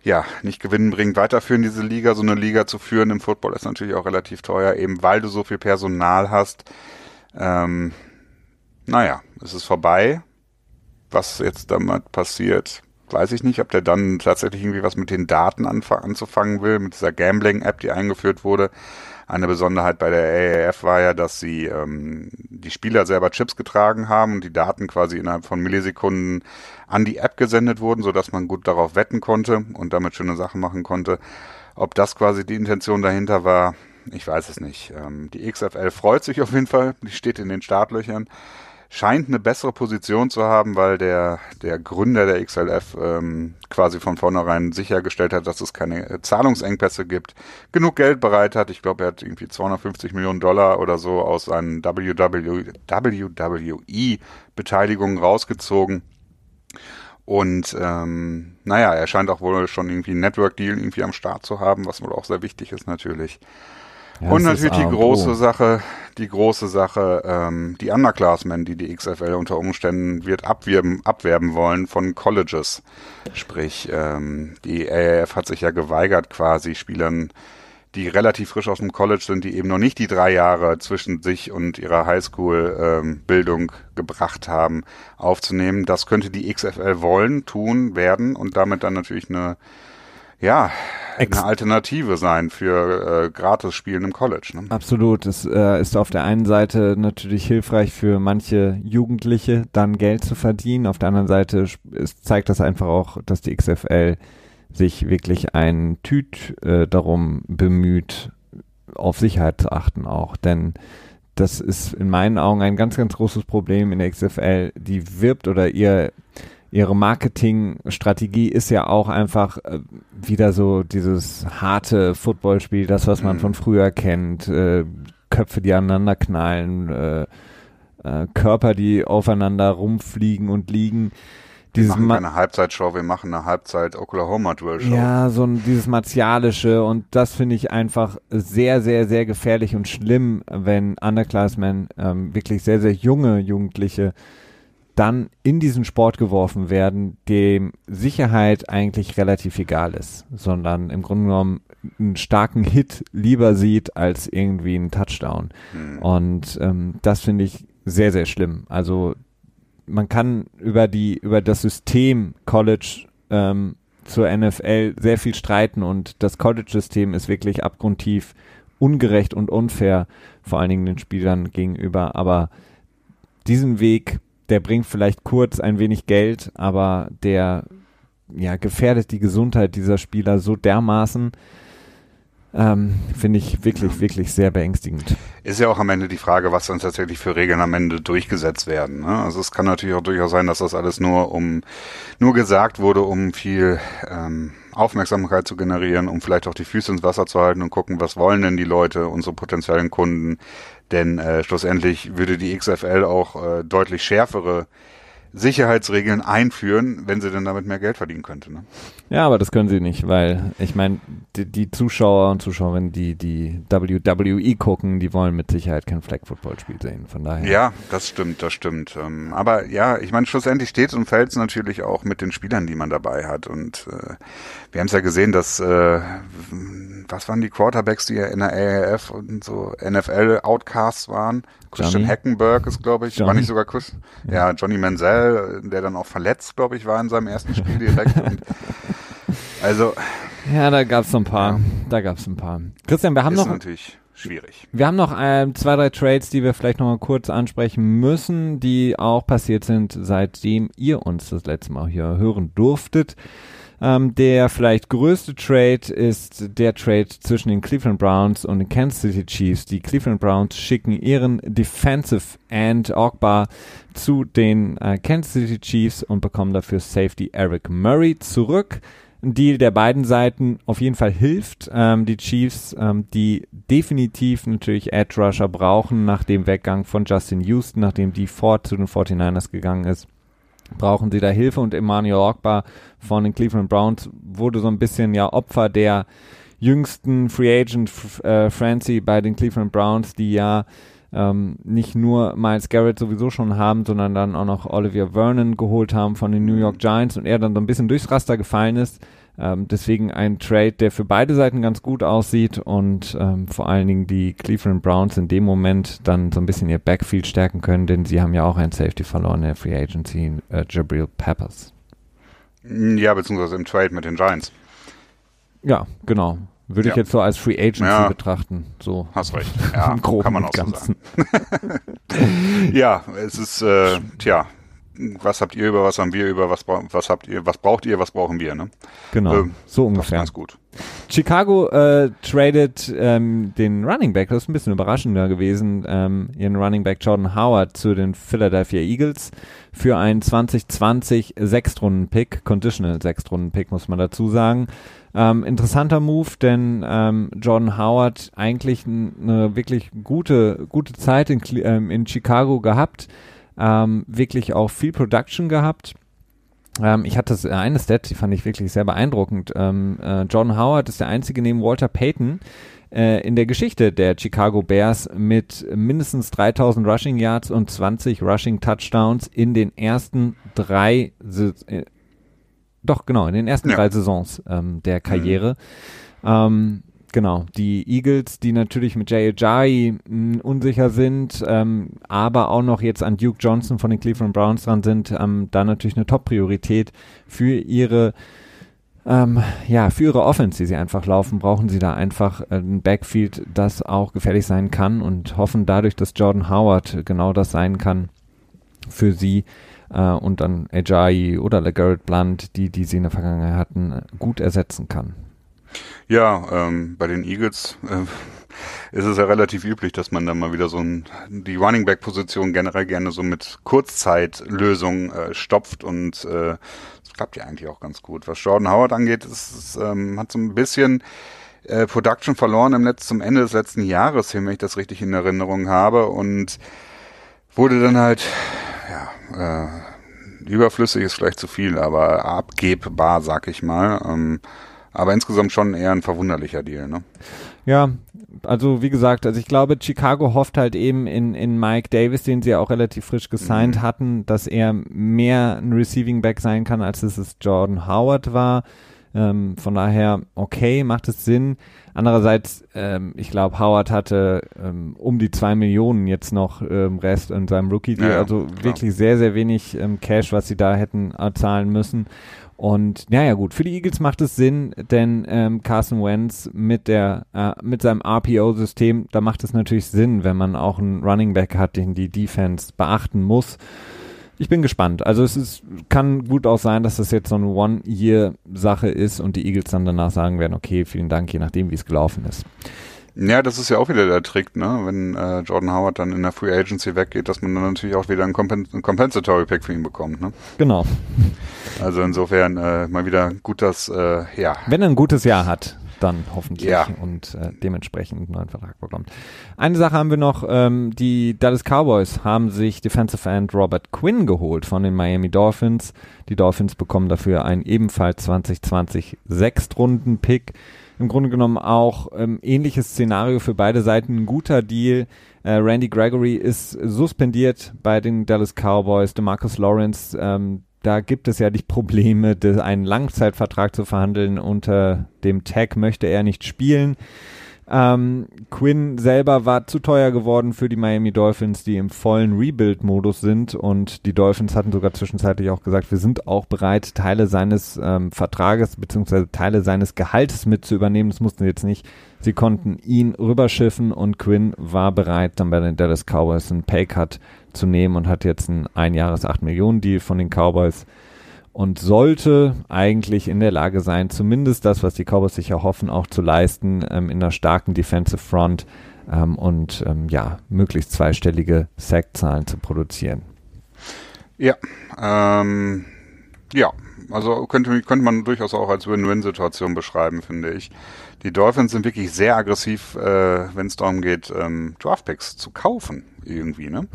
ja, nicht gewinnbringend weiterführen, diese Liga. So eine Liga zu führen im Football ist natürlich auch relativ teuer, eben weil du so viel Personal hast. Ähm, naja, es ist vorbei. Was jetzt damit passiert, weiß ich nicht, ob der dann tatsächlich irgendwie was mit den Daten anf anzufangen will, mit dieser Gambling-App, die eingeführt wurde. Eine Besonderheit bei der AAF war ja, dass sie ähm, die Spieler selber Chips getragen haben und die Daten quasi innerhalb von Millisekunden an die App gesendet wurden, sodass man gut darauf wetten konnte und damit schöne Sachen machen konnte. Ob das quasi die Intention dahinter war, ich weiß es nicht. Ähm, die XFL freut sich auf jeden Fall, die steht in den Startlöchern scheint eine bessere Position zu haben, weil der, der Gründer der XLF ähm, quasi von vornherein sichergestellt hat, dass es keine Zahlungsengpässe gibt, genug Geld bereit hat. Ich glaube, er hat irgendwie 250 Millionen Dollar oder so aus seinen WWE-Beteiligungen rausgezogen. Und ähm, naja, er scheint auch wohl schon irgendwie ein Network-Deal irgendwie am Start zu haben, was wohl auch sehr wichtig ist natürlich. Ja, und natürlich die große Sache, die große Sache, ähm, die Underclassmen, die die XFL unter Umständen wird abwerben, abwerben wollen von Colleges. Sprich, ähm, die AAF hat sich ja geweigert, quasi Spielern, die relativ frisch aus dem College sind, die eben noch nicht die drei Jahre zwischen sich und ihrer Highschool-Bildung ähm, gebracht haben, aufzunehmen. Das könnte die XFL wollen, tun, werden und damit dann natürlich eine ja, Ex eine Alternative sein für äh, Gratis-Spielen im College. Ne? Absolut. Es äh, ist auf der einen Seite natürlich hilfreich für manche Jugendliche, dann Geld zu verdienen. Auf der anderen Seite es zeigt das einfach auch, dass die XFL sich wirklich ein Tüt äh, darum bemüht, auf Sicherheit zu achten auch. Denn das ist in meinen Augen ein ganz, ganz großes Problem in der XFL. Die wirbt oder ihr ihre Marketingstrategie ist ja auch einfach äh, wieder so dieses harte Footballspiel, das, was man mhm. von früher kennt, äh, Köpfe, die aneinander knallen, äh, äh, Körper, die aufeinander rumfliegen und liegen. Wir machen eine Halbzeitshow, wir machen eine Halbzeit Oklahoma Duel Show. Ja, so ein, dieses martialische und das finde ich einfach sehr, sehr, sehr gefährlich und schlimm, wenn Underclassmen ähm, wirklich sehr, sehr junge Jugendliche dann in diesen Sport geworfen werden, dem Sicherheit eigentlich relativ egal ist, sondern im Grunde genommen einen starken Hit lieber sieht als irgendwie einen Touchdown. Mhm. Und ähm, das finde ich sehr, sehr schlimm. Also man kann über die, über das System College ähm, zur NFL sehr viel streiten und das College-System ist wirklich abgrundtief ungerecht und unfair, vor allen Dingen den Spielern gegenüber. Aber diesen Weg der bringt vielleicht kurz ein wenig Geld, aber der ja, gefährdet die Gesundheit dieser Spieler so dermaßen, ähm, finde ich wirklich, wirklich sehr beängstigend. Ist ja auch am Ende die Frage, was dann tatsächlich für Regeln am Ende durchgesetzt werden. Ne? Also es kann natürlich auch durchaus sein, dass das alles nur um nur gesagt wurde, um viel ähm, Aufmerksamkeit zu generieren, um vielleicht auch die Füße ins Wasser zu halten und gucken, was wollen denn die Leute, unsere potenziellen Kunden. Denn äh, schlussendlich würde die XFL auch äh, deutlich schärfere Sicherheitsregeln einführen, wenn sie denn damit mehr Geld verdienen könnte. Ne? Ja, aber das können sie nicht, weil ich meine, die, die, Zuschauer und Zuschauerinnen, die die WWE gucken, die wollen mit Sicherheit kein Flag Football Spiel sehen. Von daher. Ja, das stimmt, das stimmt. Ähm, aber ja, ich meine, schlussendlich steht und fällt es natürlich auch mit den Spielern, die man dabei hat. Und äh, wir haben es ja gesehen, dass äh, was waren die Quarterbacks, die ja in der AAF und so NFL-Outcasts waren? Christian Hackenberg ist, glaube ich, Johnny. war nicht sogar Chris, ja. ja, Johnny Manziel, der dann auch verletzt, glaube ich, war in seinem ersten Spiel direkt. also. Ja, da gab es ein paar. Ja. Da gab es ein paar. Christian, wir haben ist noch. natürlich schwierig. Wir haben noch ähm, zwei, drei Trades, die wir vielleicht noch mal kurz ansprechen müssen, die auch passiert sind, seitdem ihr uns das letzte Mal hier hören durftet. Ähm, der vielleicht größte Trade ist der Trade zwischen den Cleveland Browns und den Kansas City Chiefs. Die Cleveland Browns schicken ihren Defensive End Ogbar zu den äh, Kansas City Chiefs und bekommen dafür Safety Eric Murray zurück. Ein Deal der beiden Seiten auf jeden Fall hilft. Ähm, die Chiefs, ähm, die definitiv natürlich Edge Rusher brauchen nach dem Weggang von Justin Houston, nachdem die Ford zu den 49ers gegangen ist brauchen sie da Hilfe und Emmanuel Ogba von den Cleveland Browns wurde so ein bisschen ja Opfer der jüngsten Free Agent äh, Francie bei den Cleveland Browns, die ja ähm, nicht nur Miles Garrett sowieso schon haben, sondern dann auch noch Olivier Vernon geholt haben von den New York Giants und er dann so ein bisschen durchs Raster gefallen ist. Ähm, deswegen ein Trade, der für beide Seiten ganz gut aussieht und ähm, vor allen Dingen die Cleveland Browns in dem Moment dann so ein bisschen ihr Backfield stärken können, denn sie haben ja auch ein Safety verloren in der Free Agency, äh, Jabril Peppers. Ja, beziehungsweise im Trade mit den Giants. Ja, genau. Würde ja. ich jetzt so als Free Agency ja. betrachten. So. Hast recht. Ja, kann man auch so sagen. ja, es ist, äh, tja, was habt ihr über, was haben wir über, was, was habt ihr, was braucht ihr, was brauchen wir, ne? Genau, ähm, so ungefähr. Ganz gut. Chicago äh, tradet ähm, den Running Back, das ist ein bisschen überraschender gewesen, ähm, ihren Running Back Jordan Howard zu den Philadelphia Eagles für einen 2020 Sechstrunden-Pick, Conditional Sechstrunden-Pick, muss man dazu sagen. Ähm, interessanter Move, denn ähm, Jordan Howard eigentlich eine wirklich gute, gute Zeit in, ähm, in Chicago gehabt, ähm, wirklich auch viel Production gehabt. Ähm, ich hatte das, eine Stat, die fand ich wirklich sehr beeindruckend. Ähm, äh, John Howard ist der einzige neben Walter Payton äh, in der Geschichte der Chicago Bears mit mindestens 3000 Rushing Yards und 20 Rushing Touchdowns in den ersten drei, äh, doch genau, in den ersten ja. drei Saisons ähm, der Karriere. Mhm. Genau, die Eagles, die natürlich mit Jay Ajayi unsicher sind, ähm, aber auch noch jetzt an Duke Johnson von den Cleveland Browns dran sind, ähm, da natürlich eine Top-Priorität für ihre ähm, ja, für ihre Offense, die sie einfach laufen, brauchen sie da einfach ein Backfield, das auch gefährlich sein kann und hoffen dadurch, dass Jordan Howard genau das sein kann für sie äh, und dann Ajayi oder LeGarrette Blunt, die, die sie in der Vergangenheit hatten, gut ersetzen kann. Ja, ähm, bei den Eagles äh, ist es ja relativ üblich, dass man dann mal wieder so ein, die Running Back Position generell gerne so mit Kurzzeitlösungen äh, stopft und äh, das klappt ja eigentlich auch ganz gut. Was Jordan Howard angeht, ist, ist ähm, hat so ein bisschen äh, Production verloren im Letz zum Ende des letzten Jahres wenn ich das richtig in Erinnerung habe und wurde dann halt ja, äh, überflüssig ist vielleicht zu viel, aber abgebbar, sag ich mal. Ähm, aber insgesamt schon eher ein verwunderlicher Deal, ne? Ja, also wie gesagt, also ich glaube, Chicago hofft halt eben in, in Mike Davis, den sie ja auch relativ frisch gesigned mhm. hatten, dass er mehr ein Receiving Back sein kann, als es es Jordan Howard war. Ähm, von daher, okay, macht es Sinn. Andererseits, ähm, ich glaube, Howard hatte ähm, um die zwei Millionen jetzt noch ähm, Rest in seinem Rookie-Deal. Ja, also klar. wirklich sehr, sehr wenig ähm, Cash, was sie da hätten äh, zahlen müssen. Und naja gut, für die Eagles macht es Sinn, denn ähm, Carson Wentz mit der äh, mit seinem RPO-System, da macht es natürlich Sinn, wenn man auch einen Running Back hat, den die Defense beachten muss. Ich bin gespannt. Also es ist, kann gut auch sein, dass das jetzt so eine One-Year-Sache ist und die Eagles dann danach sagen werden, okay, vielen Dank, je nachdem, wie es gelaufen ist. Ja, das ist ja auch wieder der Trick, ne? Wenn äh, Jordan Howard dann in der Free Agency weggeht, dass man dann natürlich auch wieder einen, Compens einen Compensatory Pick für ihn bekommt, ne? Genau. Also insofern äh, mal wieder gut, dass äh, ja. Wenn er ein gutes Jahr hat, dann hoffentlich ja. und äh, dementsprechend einen neuen Vertrag bekommt. Eine Sache haben wir noch, ähm, die Dallas Cowboys haben sich Defensive End Robert Quinn geholt von den Miami Dolphins. Die Dolphins bekommen dafür einen ebenfalls 2020 Sechstrunden-Pick im Grunde genommen auch ähm, ähnliches Szenario für beide Seiten. Ein guter Deal. Äh, Randy Gregory ist suspendiert bei den Dallas Cowboys. DeMarcus Lawrence, ähm, da gibt es ja die Probleme, einen Langzeitvertrag zu verhandeln. Unter dem Tag möchte er nicht spielen. Ähm, Quinn selber war zu teuer geworden für die Miami Dolphins, die im vollen Rebuild-Modus sind und die Dolphins hatten sogar zwischenzeitlich auch gesagt, wir sind auch bereit, Teile seines ähm, Vertrages bzw. Teile seines Gehaltes mit zu übernehmen. Das mussten sie jetzt nicht. Sie konnten ihn rüberschiffen und Quinn war bereit, dann bei den Dallas Cowboys einen Paycut zu nehmen und hat jetzt einen Einjahres 8 Millionen Deal von den Cowboys und sollte eigentlich in der Lage sein, zumindest das, was die Cowboys sich erhoffen, auch zu leisten, ähm, in einer starken Defensive Front ähm, und ähm, ja, möglichst zweistellige Sackzahlen zu produzieren. Ja, ähm, ja, also könnte, könnte man durchaus auch als Win-Win-Situation beschreiben, finde ich. Die Dolphins sind wirklich sehr aggressiv, äh, wenn es darum geht, ähm, Draftpicks zu kaufen, irgendwie, ne?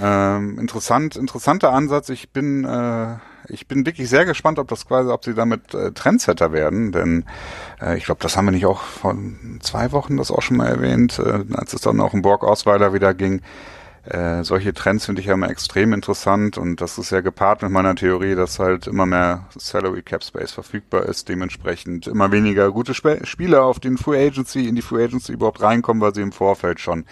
ja. ähm, interessant, interessanter Ansatz. Ich bin äh, ich bin wirklich sehr gespannt, ob das quasi, ob sie damit äh, Trendsetter werden, denn äh, ich glaube, das haben wir nicht auch vor zwei Wochen das auch schon mal erwähnt, äh, als es dann auch im Borg Osweiler wieder ging. Äh, solche Trends finde ich ja immer extrem interessant und das ist ja gepaart mit meiner Theorie, dass halt immer mehr Salary Cap Space verfügbar ist, dementsprechend immer weniger gute Sp Spieler auf den Free Agency, in die Free Agency überhaupt reinkommen, weil sie im Vorfeld schon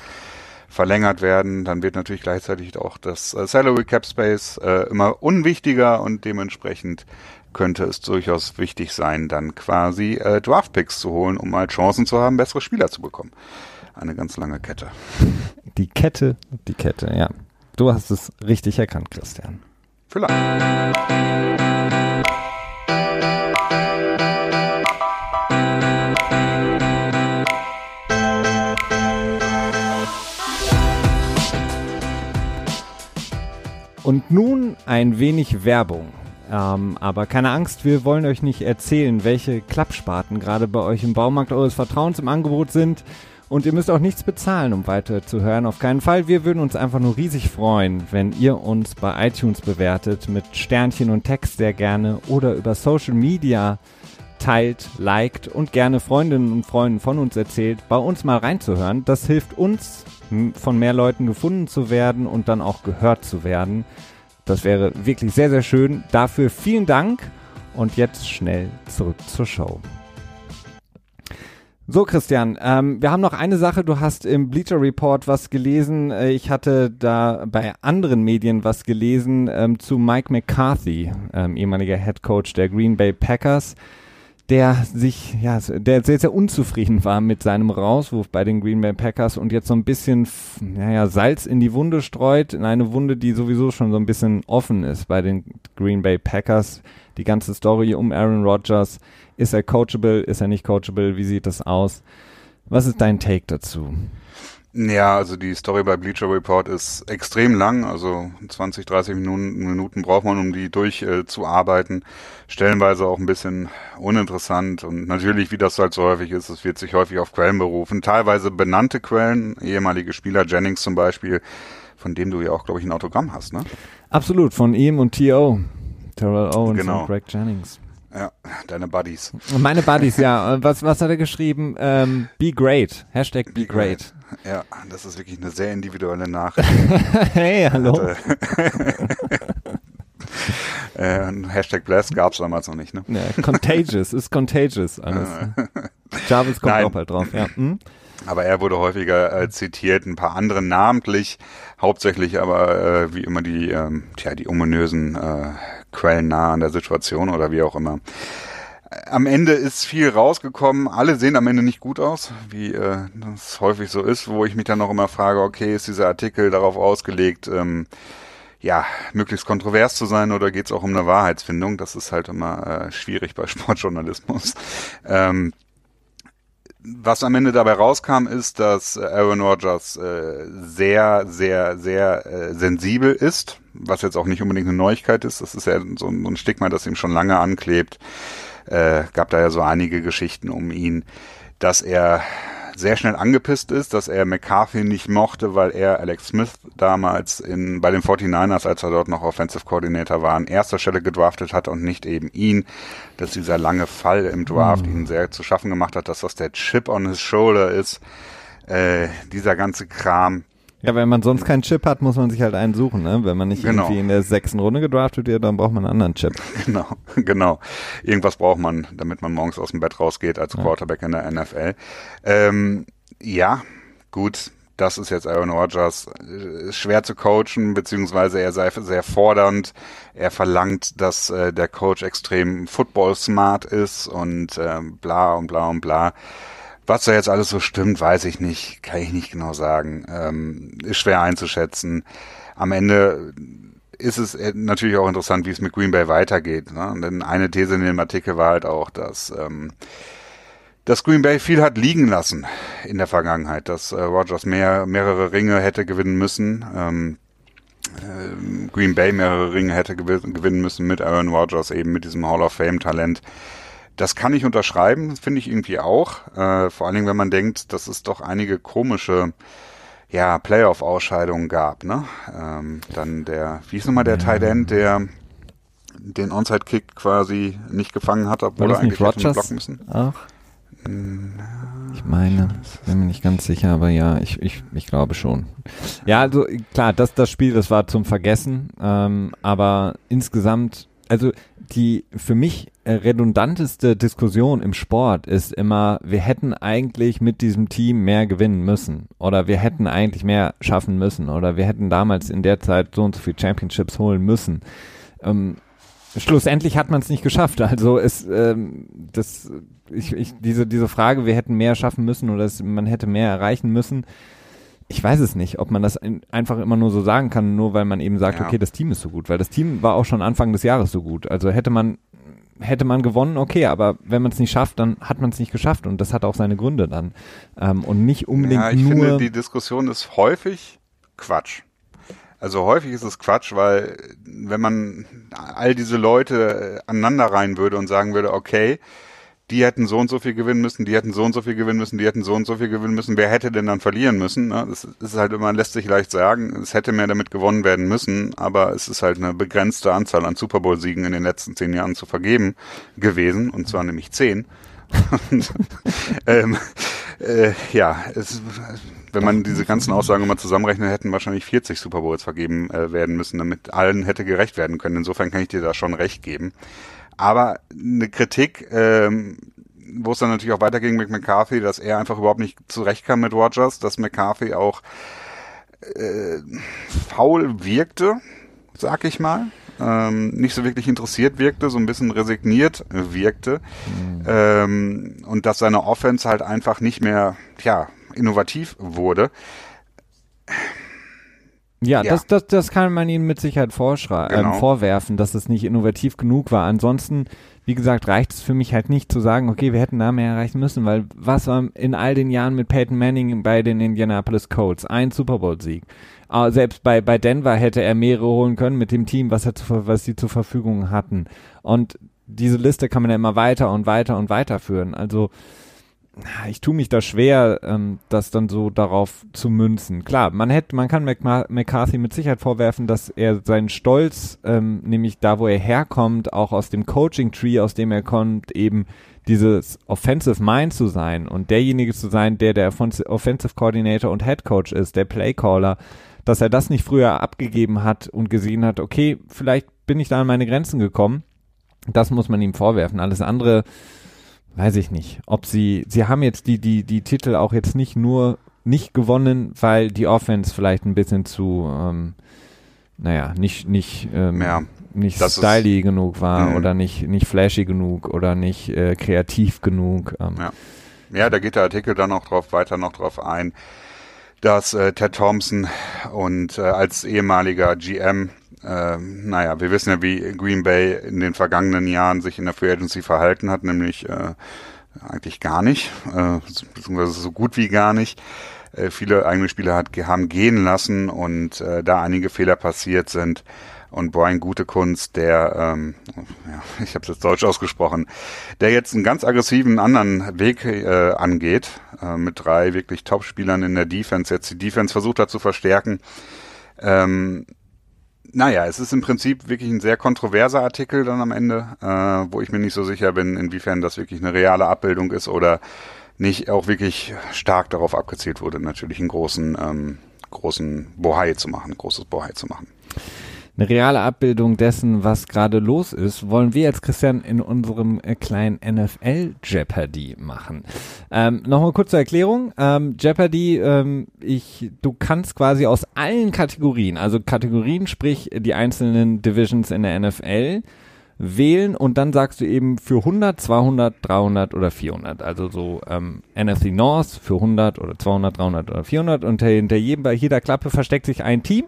verlängert werden, dann wird natürlich gleichzeitig auch das äh, Salary Cap Space äh, immer unwichtiger und dementsprechend könnte es durchaus wichtig sein, dann quasi äh, Draftpicks zu holen, um mal Chancen zu haben, bessere Spieler zu bekommen. Eine ganz lange Kette. Die Kette, die Kette, ja. Du hast es richtig erkannt, Christian. Vielleicht. Und nun ein wenig Werbung. Ähm, aber keine Angst, wir wollen euch nicht erzählen, welche Klappspaten gerade bei euch im Baumarkt eures Vertrauens im Angebot sind. Und ihr müsst auch nichts bezahlen, um weiter zu hören. Auf keinen Fall. Wir würden uns einfach nur riesig freuen, wenn ihr uns bei iTunes bewertet mit Sternchen und Text sehr gerne oder über Social Media teilt, liked und gerne Freundinnen und Freunden von uns erzählt, bei uns mal reinzuhören. Das hilft uns, von mehr Leuten gefunden zu werden und dann auch gehört zu werden. Das wäre wirklich sehr, sehr schön. Dafür vielen Dank und jetzt schnell zurück zur Show. So, Christian, ähm, wir haben noch eine Sache. Du hast im Bleacher Report was gelesen. Äh, ich hatte da bei anderen Medien was gelesen ähm, zu Mike McCarthy, ähm, ehemaliger Head Coach der Green Bay Packers der sich, ja, der sehr, sehr unzufrieden war mit seinem Rauswurf bei den Green Bay Packers und jetzt so ein bisschen, naja, Salz in die Wunde streut, in eine Wunde, die sowieso schon so ein bisschen offen ist bei den Green Bay Packers. Die ganze Story um Aaron Rodgers. Ist er coachable? Ist er nicht coachable? Wie sieht das aus? Was ist dein Take dazu? Ja, also die Story bei Bleacher Report ist extrem lang, also 20, 30 Minuten, Minuten braucht man, um die durchzuarbeiten. Äh, Stellenweise auch ein bisschen uninteressant und natürlich, wie das halt so häufig ist, es wird sich häufig auf Quellen berufen. Teilweise benannte Quellen, ehemalige Spieler, Jennings zum Beispiel, von dem du ja auch, glaube ich, ein Autogramm hast, ne? Absolut, von ihm und T.O. Terrell Owens genau. und Greg Jennings. Ja, deine Buddies. Meine Buddies, ja. Was, was hat er geschrieben? Ähm, be great. Hashtag be, be great. great. Ja, das ist wirklich eine sehr individuelle Nachricht. hey, hallo. äh, Hashtag Bless gab es damals noch nicht, ne? Ja, contagious, ist contagious alles. Jarvis kommt Nein. auch bald drauf, ja. Hm? Aber er wurde häufiger äh, zitiert, ein paar andere namentlich, hauptsächlich aber äh, wie immer die, ähm, tja, die ominösen äh, Quellen nah an der Situation oder wie auch immer. Am Ende ist viel rausgekommen. Alle sehen am Ende nicht gut aus, wie äh, das häufig so ist, wo ich mich dann noch immer frage, okay, ist dieser Artikel darauf ausgelegt, ähm, ja, möglichst kontrovers zu sein oder geht es auch um eine Wahrheitsfindung? Das ist halt immer äh, schwierig bei Sportjournalismus. Ähm, was am Ende dabei rauskam, ist, dass Aaron Rodgers äh, sehr, sehr, sehr äh, sensibel ist, was jetzt auch nicht unbedingt eine Neuigkeit ist. Das ist ja so, so ein Stigma, das ihm schon lange anklebt. Äh, gab da ja so einige Geschichten um ihn, dass er sehr schnell angepisst ist, dass er McCarthy nicht mochte, weil er Alex Smith damals in, bei den 49ers, als er dort noch Offensive Coordinator war, an erster Stelle gedraftet hat und nicht eben ihn. Dass dieser lange Fall im Draft mhm. ihn sehr zu schaffen gemacht hat, dass das der Chip on his shoulder ist. Äh, dieser ganze Kram. Ja, wenn man sonst keinen Chip hat, muss man sich halt einen suchen, ne? Wenn man nicht genau. irgendwie in der sechsten Runde gedraftet wird, dann braucht man einen anderen Chip. Genau, genau. Irgendwas braucht man, damit man morgens aus dem Bett rausgeht als Quarterback ja. in der NFL. Ähm, ja, gut. Das ist jetzt Aaron Rodgers. Ist schwer zu coachen, beziehungsweise er sei sehr fordernd. Er verlangt, dass äh, der Coach extrem football smart ist und äh, bla und bla und bla. Was da jetzt alles so stimmt, weiß ich nicht, kann ich nicht genau sagen. Ähm, ist schwer einzuschätzen. Am Ende ist es äh, natürlich auch interessant, wie es mit Green Bay weitergeht. Ne? Denn eine These in dem Artikel war halt auch, dass, ähm, dass Green Bay viel hat liegen lassen in der Vergangenheit, dass äh, Rogers mehr, mehrere Ringe hätte gewinnen müssen. Ähm, äh, Green Bay mehrere Ringe hätte gewinnen müssen mit Aaron Rodgers, eben mit diesem Hall of Fame Talent. Das kann ich unterschreiben, finde ich irgendwie auch. Äh, vor allen Dingen, wenn man denkt, dass es doch einige komische ja, Playoff-Ausscheidungen gab. Ne? Ähm, dann der, wie ist nochmal der ja. Tight End, der den Onside-Kick quasi nicht gefangen hat, obwohl er eigentlich hätte blocken müssen. Auch? Ich meine, bin mir nicht ganz sicher, aber ja, ich, ich, ich glaube schon. Ja, also klar, das, das Spiel, das war zum Vergessen, ähm, aber insgesamt, also die für mich redundanteste Diskussion im Sport ist immer, wir hätten eigentlich mit diesem Team mehr gewinnen müssen oder wir hätten eigentlich mehr schaffen müssen oder wir hätten damals in der Zeit so und so viele Championships holen müssen. Ähm, schlussendlich hat man es nicht geschafft. Also es, ähm, das, ich, ich, diese, diese Frage, wir hätten mehr schaffen müssen oder es, man hätte mehr erreichen müssen. Ich weiß es nicht, ob man das in, einfach immer nur so sagen kann, nur weil man eben sagt, Ja. okay, das Team ist so gut, weil das Team war auch schon Anfang des Jahres so gut. Also hätte man hätte man gewonnen, okay, aber wenn man es nicht schafft, dann hat man es nicht geschafft und das hat auch seine Gründe dann ähm, und nicht unbedingt Ja, ich nur. finde, die Diskussion ist häufig Quatsch. Also häufig ist es Quatsch, weil wenn man all diese Leute äh, aneinander rein würde und sagen würde, okay, die hätten so und so viel gewinnen müssen, die hätten so und so viel gewinnen müssen, die hätten so und so viel gewinnen müssen, wer hätte denn dann verlieren müssen? Ne? Das ist halt immer, lässt sich leicht sagen, es hätte mehr damit gewonnen werden müssen, aber es ist halt eine begrenzte Anzahl an Super Bowl-Siegen in den letzten zehn Jahren zu vergeben gewesen, und zwar nämlich zehn. Ähm, äh, ja, es, wenn man diese ganzen Aussagen immer zusammenrechnet, hätten wahrscheinlich 40 Super Bowls vergeben äh, werden müssen, damit allen hätte gerecht werden können. Insofern kann ich dir da schon recht geben. Aber eine Kritik, ähm, wo es dann natürlich auch weiterging mit McCarthy, dass er einfach überhaupt nicht zurechtkam mit Rogers, dass McCarthy auch äh, faul wirkte, sag ich mal. Ähm, nicht so wirklich interessiert wirkte, so ein bisschen resigniert wirkte. Ähm, und dass seine Offense halt einfach nicht mehr, tja, innovativ wurde. Ja, Ja. Das, das, das kann man ihnen mit Sicherheit vorschrei- Genau. ähm, vorwerfen, dass es nicht innovativ genug war. Ansonsten, wie gesagt, reicht es für mich halt nicht zu sagen, okay, wir hätten da mehr erreichen müssen, weil was war in all den Jahren mit Peyton Manning bei den Indianapolis Colts? Ein Super Bowl-Sieg. Ah, selbst bei, bei Denver hätte er mehrere holen können mit dem Team, was, er zu, was sie zur Verfügung hatten. Und diese Liste kann man ja immer weiter und weiter und weiter führen. Also, ich tue mich da schwer, ähm, das dann so darauf zu münzen. Klar, man hätte, man kann McCarthy mit Sicherheit vorwerfen, dass er seinen Stolz, ähm, nämlich da, wo er herkommt, auch aus dem Coaching-Tree, aus dem er kommt, eben dieses Offensive Mind zu sein und derjenige zu sein, der der Offens- Offensive Coordinator und Head Coach ist, der Playcaller, dass er das nicht früher abgegeben hat und gesehen hat, okay, vielleicht bin ich da an meine Grenzen gekommen. Das muss man ihm vorwerfen. Alles andere, weiß ich nicht, ob sie, sie haben jetzt die, die, die Titel auch jetzt nicht nur nicht gewonnen, weil die Offense vielleicht ein bisschen zu, ähm, naja, nicht, nicht, ähm, Ja, nicht styly genug war Mhm. oder nicht, nicht flashy genug oder nicht äh, kreativ genug. Ähm, Ja. Ja, da geht der Artikel dann auch drauf, weiter noch drauf ein, dass äh, Ted Thompson und äh, als ehemaliger GM, äh, naja, wir wissen ja, wie Green Bay in den vergangenen Jahren sich in der Free Agency verhalten hat, nämlich äh, eigentlich gar nicht, äh, beziehungsweise so gut wie gar nicht. Äh, viele eigene Spieler hat, haben gehen lassen und äh, da einige Fehler passiert sind. Und Brian Gutekunst, der, ähm, ja, ich habe es jetzt deutsch ausgesprochen, der jetzt einen ganz aggressiven anderen Weg äh, angeht, äh, mit drei wirklich Top-Spielern in der Defense, jetzt die Defense versucht hat zu verstärken. Ähm, naja, es ist im Prinzip wirklich ein sehr kontroverser Artikel dann am Ende, äh, wo ich mir nicht so sicher bin, inwiefern das wirklich eine reale Abbildung ist oder nicht auch wirklich stark darauf abgezielt wurde, natürlich einen großen, ähm, großen Bohai zu machen, großes Bohai zu machen. Eine reale Abbildung dessen, was gerade los ist, wollen wir jetzt Christian in unserem äh, kleinen NFL Jeopardy machen. Ähm, Nochmal kurz zur Erklärung. Ähm, Jeopardy, ähm, ich, du kannst quasi aus allen Kategorien, also Kategorien, sprich die einzelnen Divisions in der NFL, wählen und dann sagst du eben für 100, 200, 300 oder 400. Also so ähm, NFC North für 100 oder 200, 300 oder 400 und hinter jedem, bei jeder Klappe versteckt sich ein Team.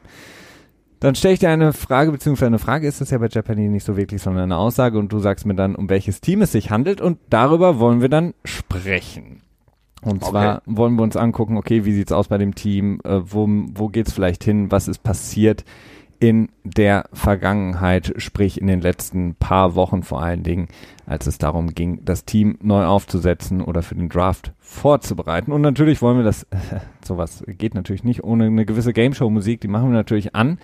Dann stelle ich dir eine Frage, beziehungsweise eine Frage ist das ja bei Jeopardy nicht so wirklich, sondern eine Aussage und du sagst mir dann, um welches Team es sich handelt und darüber wollen wir dann sprechen. Und Okay. zwar wollen wir uns angucken, okay, wie sieht's aus bei dem Team, äh, wo, wo geht's vielleicht hin, was ist passiert in der Vergangenheit, sprich in den letzten paar Wochen vor allen Dingen, als es darum ging, das Team neu aufzusetzen oder für den Draft vorzubereiten. Und natürlich wollen wir das, sowas geht natürlich nicht ohne eine gewisse Gameshow-Musik, die machen wir natürlich an.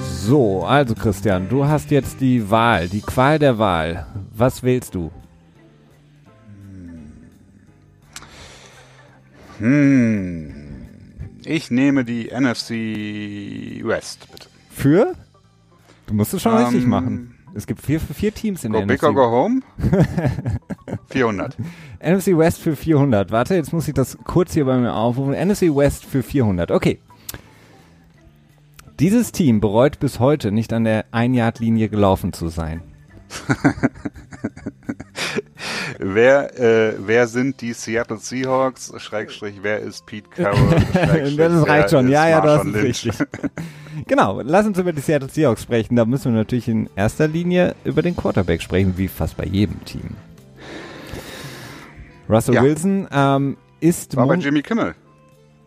So, also Christian, du hast jetzt die Wahl, die Qual der Wahl. Was wählst du? Hm. Ich nehme die NFC West, bitte. Für? Du musst es schon richtig Ähm, machen. Es gibt vier, vier Teams in Go der big or NFC. go home? 400. NFC West für 400. Warte, jetzt muss ich das kurz hier bei mir aufrufen. NFC West für 400. Okay. Dieses Team bereut bis heute nicht an der Ein-Yard-Linie gelaufen zu sein. wer, äh, wer sind die Seattle Seahawks? Schrägstrich, wer ist Pete Carroll? das reicht schon. Ja, ja, das ist richtig. genau, lass uns über die Seattle Seahawks sprechen. Da müssen wir natürlich in erster Linie über den Quarterback sprechen, wie fast bei jedem Team. Russell ja. Wilson ähm, ist. War bei Jimmy Kimmel.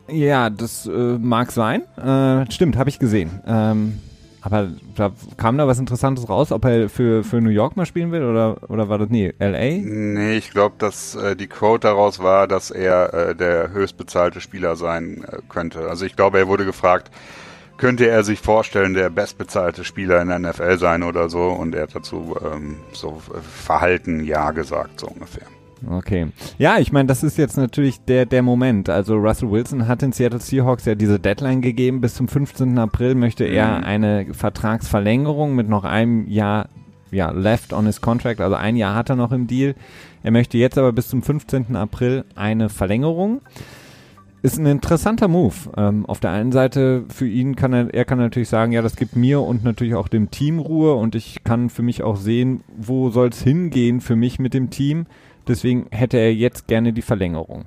Ja, das äh, mag sein. Äh, stimmt, habe ich gesehen. Ähm, aber da kam da was Interessantes raus, ob er für, für New York mal spielen will oder, oder war das nie LA? Nee, ich glaube, dass äh, die Quote daraus war, dass er äh, der höchstbezahlte Spieler sein äh, könnte. Also ich glaube, er wurde gefragt, könnte er sich vorstellen, der bestbezahlte Spieler in der NFL sein oder so und er hat dazu ähm, so äh, Verhalten ja gesagt, so ungefähr. Okay. Ja, ich meine, das ist jetzt natürlich der, der Moment. Also Russell Wilson hat den Seattle Seahawks ja diese Deadline gegeben. Bis zum 15. April möchte er mhm. eine Vertragsverlängerung mit noch einem Jahr ja, left on his contract. Also ein Jahr hat er noch im Deal. Er möchte jetzt aber bis zum 15. April eine Verlängerung. Ist ein interessanter Move. Ähm, auf der einen Seite für ihn kann er, er kann natürlich sagen, ja, das gibt mir und natürlich auch dem Team Ruhe und ich kann für mich auch sehen, wo soll es hingehen für mich mit dem Team. Deswegen hätte er jetzt gerne die Verlängerung.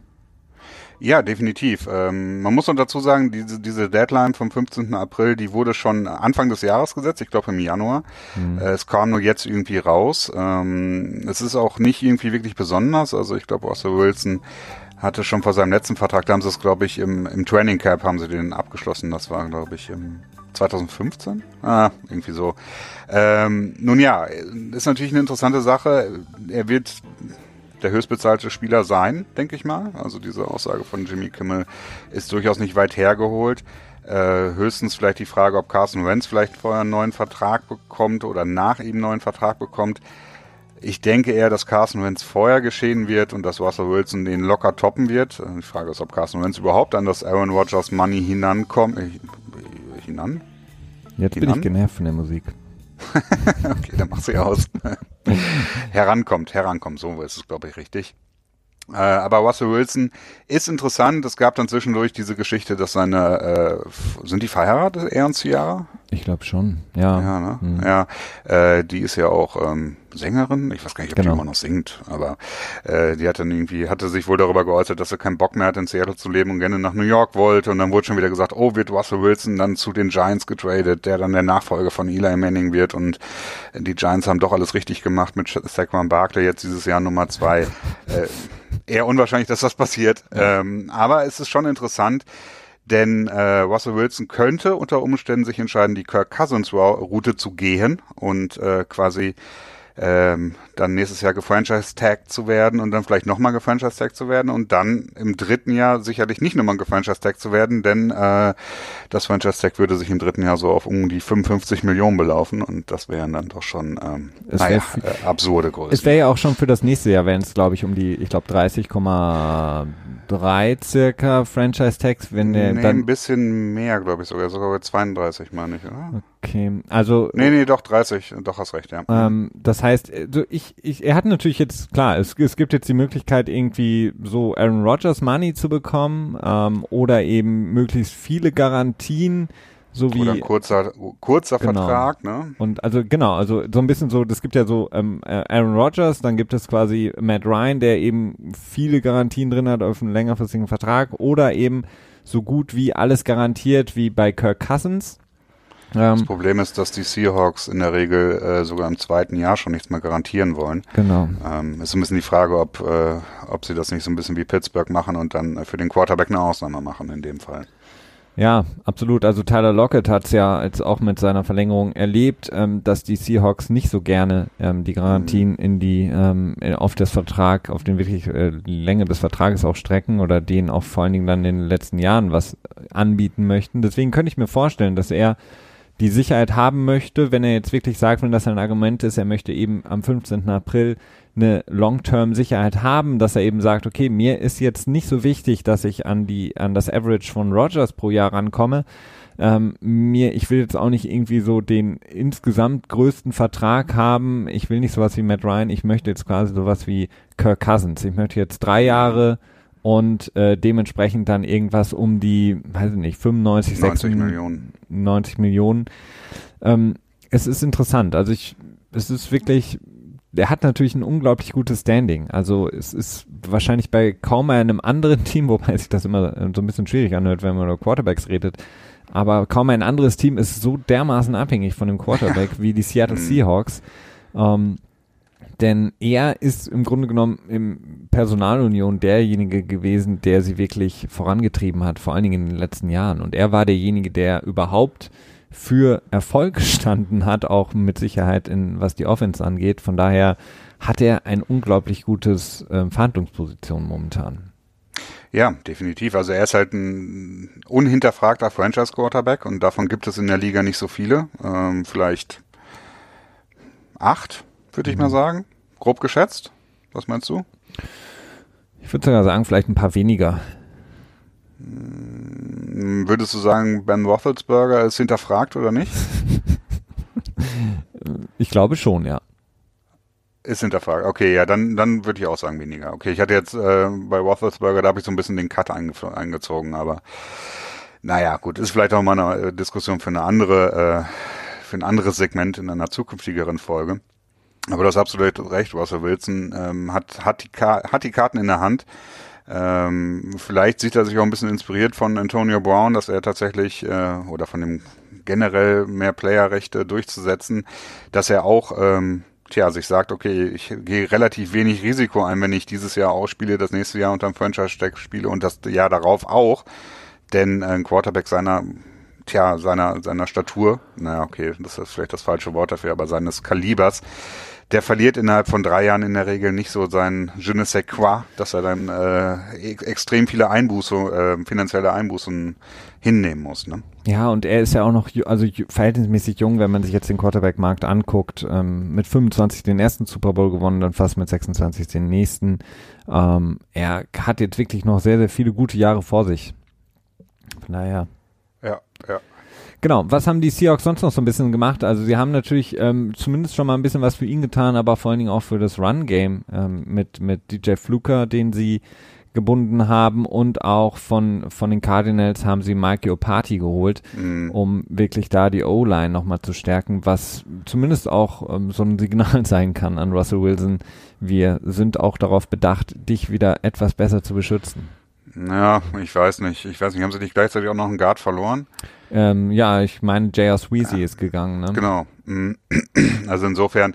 Ja, definitiv. Ähm, man muss noch dazu sagen, diese, diese Deadline vom 15. April, die wurde schon Anfang des Jahres gesetzt, ich glaube im Januar. Mhm. Äh, es kam nur jetzt irgendwie raus. Ähm, es ist auch nicht irgendwie wirklich besonders. Also ich glaube, Russell Wilson hatte schon vor seinem letzten Vertrag, da haben sie es, glaube ich, im, im Training Camp haben sie den abgeschlossen. Das war, glaube ich, im 2015? Ah, irgendwie so. Ähm, nun ja, ist natürlich eine interessante Sache. Er wird der höchstbezahlte Spieler sein, denke ich mal. Also diese Aussage von Jimmy Kimmel ist durchaus nicht weit hergeholt. Äh, höchstens vielleicht die Frage, ob Carson Wentz vielleicht vorher einen neuen Vertrag bekommt oder nach ihm einen neuen Vertrag bekommt. Ich denke eher, dass Carson Wentz vorher geschehen wird und dass Russell Wilson den locker toppen wird. Die Frage ist, ob Carson Wentz überhaupt an das Aaron Rodgers Money hinankommt. Äh, hinan? Jetzt hinan? bin ich genervt von der Musik. okay, dann mach sie aus. Herankommt, herankommt, so ist es, glaube ich, richtig. Äh, aber Russell Wilson ist interessant. Es gab dann zwischendurch diese Geschichte, dass seine, äh, sind die verheiratet, er und Ciara? Ich glaube schon, ja. Ja, ne? Mhm. ja äh, die ist ja auch ähm, Sängerin. Ich weiß gar nicht, ob genau. die immer noch singt, aber äh, die hat dann irgendwie, hatte sich wohl darüber geäußert, dass er keinen Bock mehr hat, in Seattle zu leben und gerne nach New York wollte. Und dann wurde schon wieder gesagt, oh, wird Russell Wilson dann zu den Giants getradet, der dann der Nachfolger von Eli Manning wird. Und die Giants haben doch alles richtig gemacht mit Saquon Barkley, jetzt dieses Jahr Nummer zwei. äh, eher unwahrscheinlich, dass das passiert. Ja. Ähm, aber es ist schon interessant, denn äh, Russell Wilson könnte unter Umständen sich entscheiden, die Kirk Cousins Route zu gehen und äh, quasi ähm, dann nächstes Jahr gefranchise-tagged zu werden und dann vielleicht nochmal gefranchise-tagged zu werden und dann im dritten Jahr sicherlich nicht nochmal gefranchise-tagged zu werden, denn äh, das Franchise-Tag würde sich im dritten Jahr so auf um die 55 Millionen belaufen und das wären dann doch schon ähm, naja, äh, absurde Größen. Es wäre ja auch schon für das nächste Jahr, wenn es glaube ich um die, ich glaube 30,3 circa Franchise-Tags, wenn der nee, dann... ein bisschen mehr glaube ich sogar, sogar bei 32 meine ich, oder? Okay, also... Nee, nee, doch 30, doch hast recht, ja. Ähm, das heißt, also ich, ich, er hat natürlich jetzt, klar, es, es gibt jetzt die Möglichkeit, irgendwie so Aaron Rodgers Money zu bekommen ähm, oder eben möglichst viele Garantien. So wie, Oder ein kurzer, kurzer genau. Vertrag, ne? Und also genau, also so ein bisschen so, das gibt ja so ähm, Aaron Rodgers, dann gibt es quasi Matt Ryan, der eben viele Garantien drin hat auf einen längerfristigen Vertrag oder eben so gut wie alles garantiert wie bei Kirk Cousins. Ähm, das Problem ist, dass die Seahawks in der Regel äh, sogar im zweiten Jahr schon nichts mehr garantieren wollen. Genau. Ähm, ist ein bisschen die Frage, ob, äh, ob sie das nicht so ein bisschen wie Pittsburgh machen und dann für den Quarterback eine Ausnahme machen in dem Fall. Ja, absolut. Also Tyler Lockett hat es ja jetzt auch mit seiner Verlängerung erlebt, ähm, dass die Seahawks nicht so gerne ähm, die Garantien mhm. in die ähm, auf das Vertrag, auf den wirklich äh, Länge des Vertrages auch strecken oder denen auch vor allen Dingen dann in den letzten Jahren was anbieten möchten. Deswegen könnte ich mir vorstellen, dass er die Sicherheit haben möchte, wenn er jetzt wirklich sagt, wenn das ein Argument ist, er möchte eben am 15. April eine Long-Term-Sicherheit haben, dass er eben sagt, okay, mir ist jetzt nicht so wichtig, dass ich an die, an das Average von Rogers pro Jahr rankomme. Ähm, mir, ich will jetzt auch nicht irgendwie so den insgesamt größten Vertrag haben. Ich will nicht sowas wie Matt Ryan. Ich möchte jetzt quasi sowas wie Kirk Cousins. Ich möchte jetzt drei Jahre und äh, dementsprechend dann irgendwas um die, weiß ich nicht, 95, 90 96 Millionen. 90 Millionen. Ähm, es ist interessant. Also ich, es ist wirklich, der hat natürlich ein unglaublich gutes Standing. Also es ist wahrscheinlich bei kaum einem anderen Team, wobei sich das immer so ein bisschen schwierig anhört, wenn man über Quarterbacks redet. Aber kaum ein anderes Team ist so dermaßen abhängig von dem Quarterback wie die Seattle Seahawks. Ähm, denn er ist im Grunde genommen im Personalunion derjenige gewesen, der sie wirklich vorangetrieben hat, vor allen Dingen in den letzten Jahren. Und er war derjenige, der überhaupt für Erfolg gestanden hat, auch mit Sicherheit in was die Offense angeht. Von daher hat er ein unglaublich gutes ähm, Verhandlungsposition momentan. Ja, definitiv. Also er ist halt ein unhinterfragter Franchise-Quarterback und davon gibt es in der Liga nicht so viele. Ähm, vielleicht acht, würde ich mal sagen. Grob geschätzt. Was meinst du? Ich würde sogar sagen, vielleicht ein paar weniger. Hm, Würdest du sagen, Ben Roethlisberger ist hinterfragt oder nicht? Ich glaube schon, ja. Ist hinterfragt. Okay, ja, dann, dann würde ich auch sagen weniger. Okay, ich hatte jetzt äh, bei Roethlisberger, da habe ich so ein bisschen den Cut einge eingezogen, aber naja, gut, ist vielleicht auch mal eine äh, Diskussion für eine andere, äh, für ein anderes Segment in einer zukünftigeren Folge. Aber du hast absolut recht, Russell Wilson ähm, hat, hat, die hat die Karten in der Hand. Ähm, vielleicht sieht er sich auch ein bisschen inspiriert von Antonio Brown, dass er tatsächlich äh, oder von dem generell mehr Playerrechte durchzusetzen, dass er auch ähm, tja, sich sagt, okay, ich gehe relativ wenig Risiko ein, wenn ich dieses Jahr ausspiele, das nächste Jahr unterm Franchise-Stack spiele und das Jahr darauf auch. Denn ein Quarterback seiner, tja, seiner, seiner Statur, naja, okay, das ist vielleicht das falsche Wort dafür, aber seines Kalibers, der verliert innerhalb von drei Jahren in der Regel nicht so sein je ne sais quoi, dass er dann äh, e extrem viele Einbuße, äh, finanzielle Einbußen hinnehmen muss. Ne? Ja, und er ist ja auch noch also verhältnismäßig jung, wenn man sich jetzt den Quarterback-Markt anguckt. Ähm, mit 25 den ersten Super Bowl gewonnen, dann fast mit 26 den nächsten. Ähm, er hat jetzt wirklich noch sehr, sehr viele gute Jahre vor sich. Von daher. Genau, was haben die Seahawks sonst noch so ein bisschen gemacht? Also sie haben natürlich ähm, zumindest schon mal ein bisschen was für ihn getan, aber vor allen Dingen auch für das Run-Game ähm, mit, mit DJ Fluker, den sie gebunden haben und auch von, von den Cardinals haben sie Mike Opati geholt, Mhm. um wirklich da die O-Line nochmal zu stärken, was zumindest auch ähm, so ein Signal sein kann an Russell Wilson. Wir sind auch darauf bedacht, dich wieder etwas besser zu beschützen. Ja, ich weiß nicht. Ich weiß nicht, haben sie nicht gleichzeitig auch noch einen Guard verloren? Ähm, ja, ich meine, J.R. Sweezy ist gegangen. Ne? Genau. Mhm. Also insofern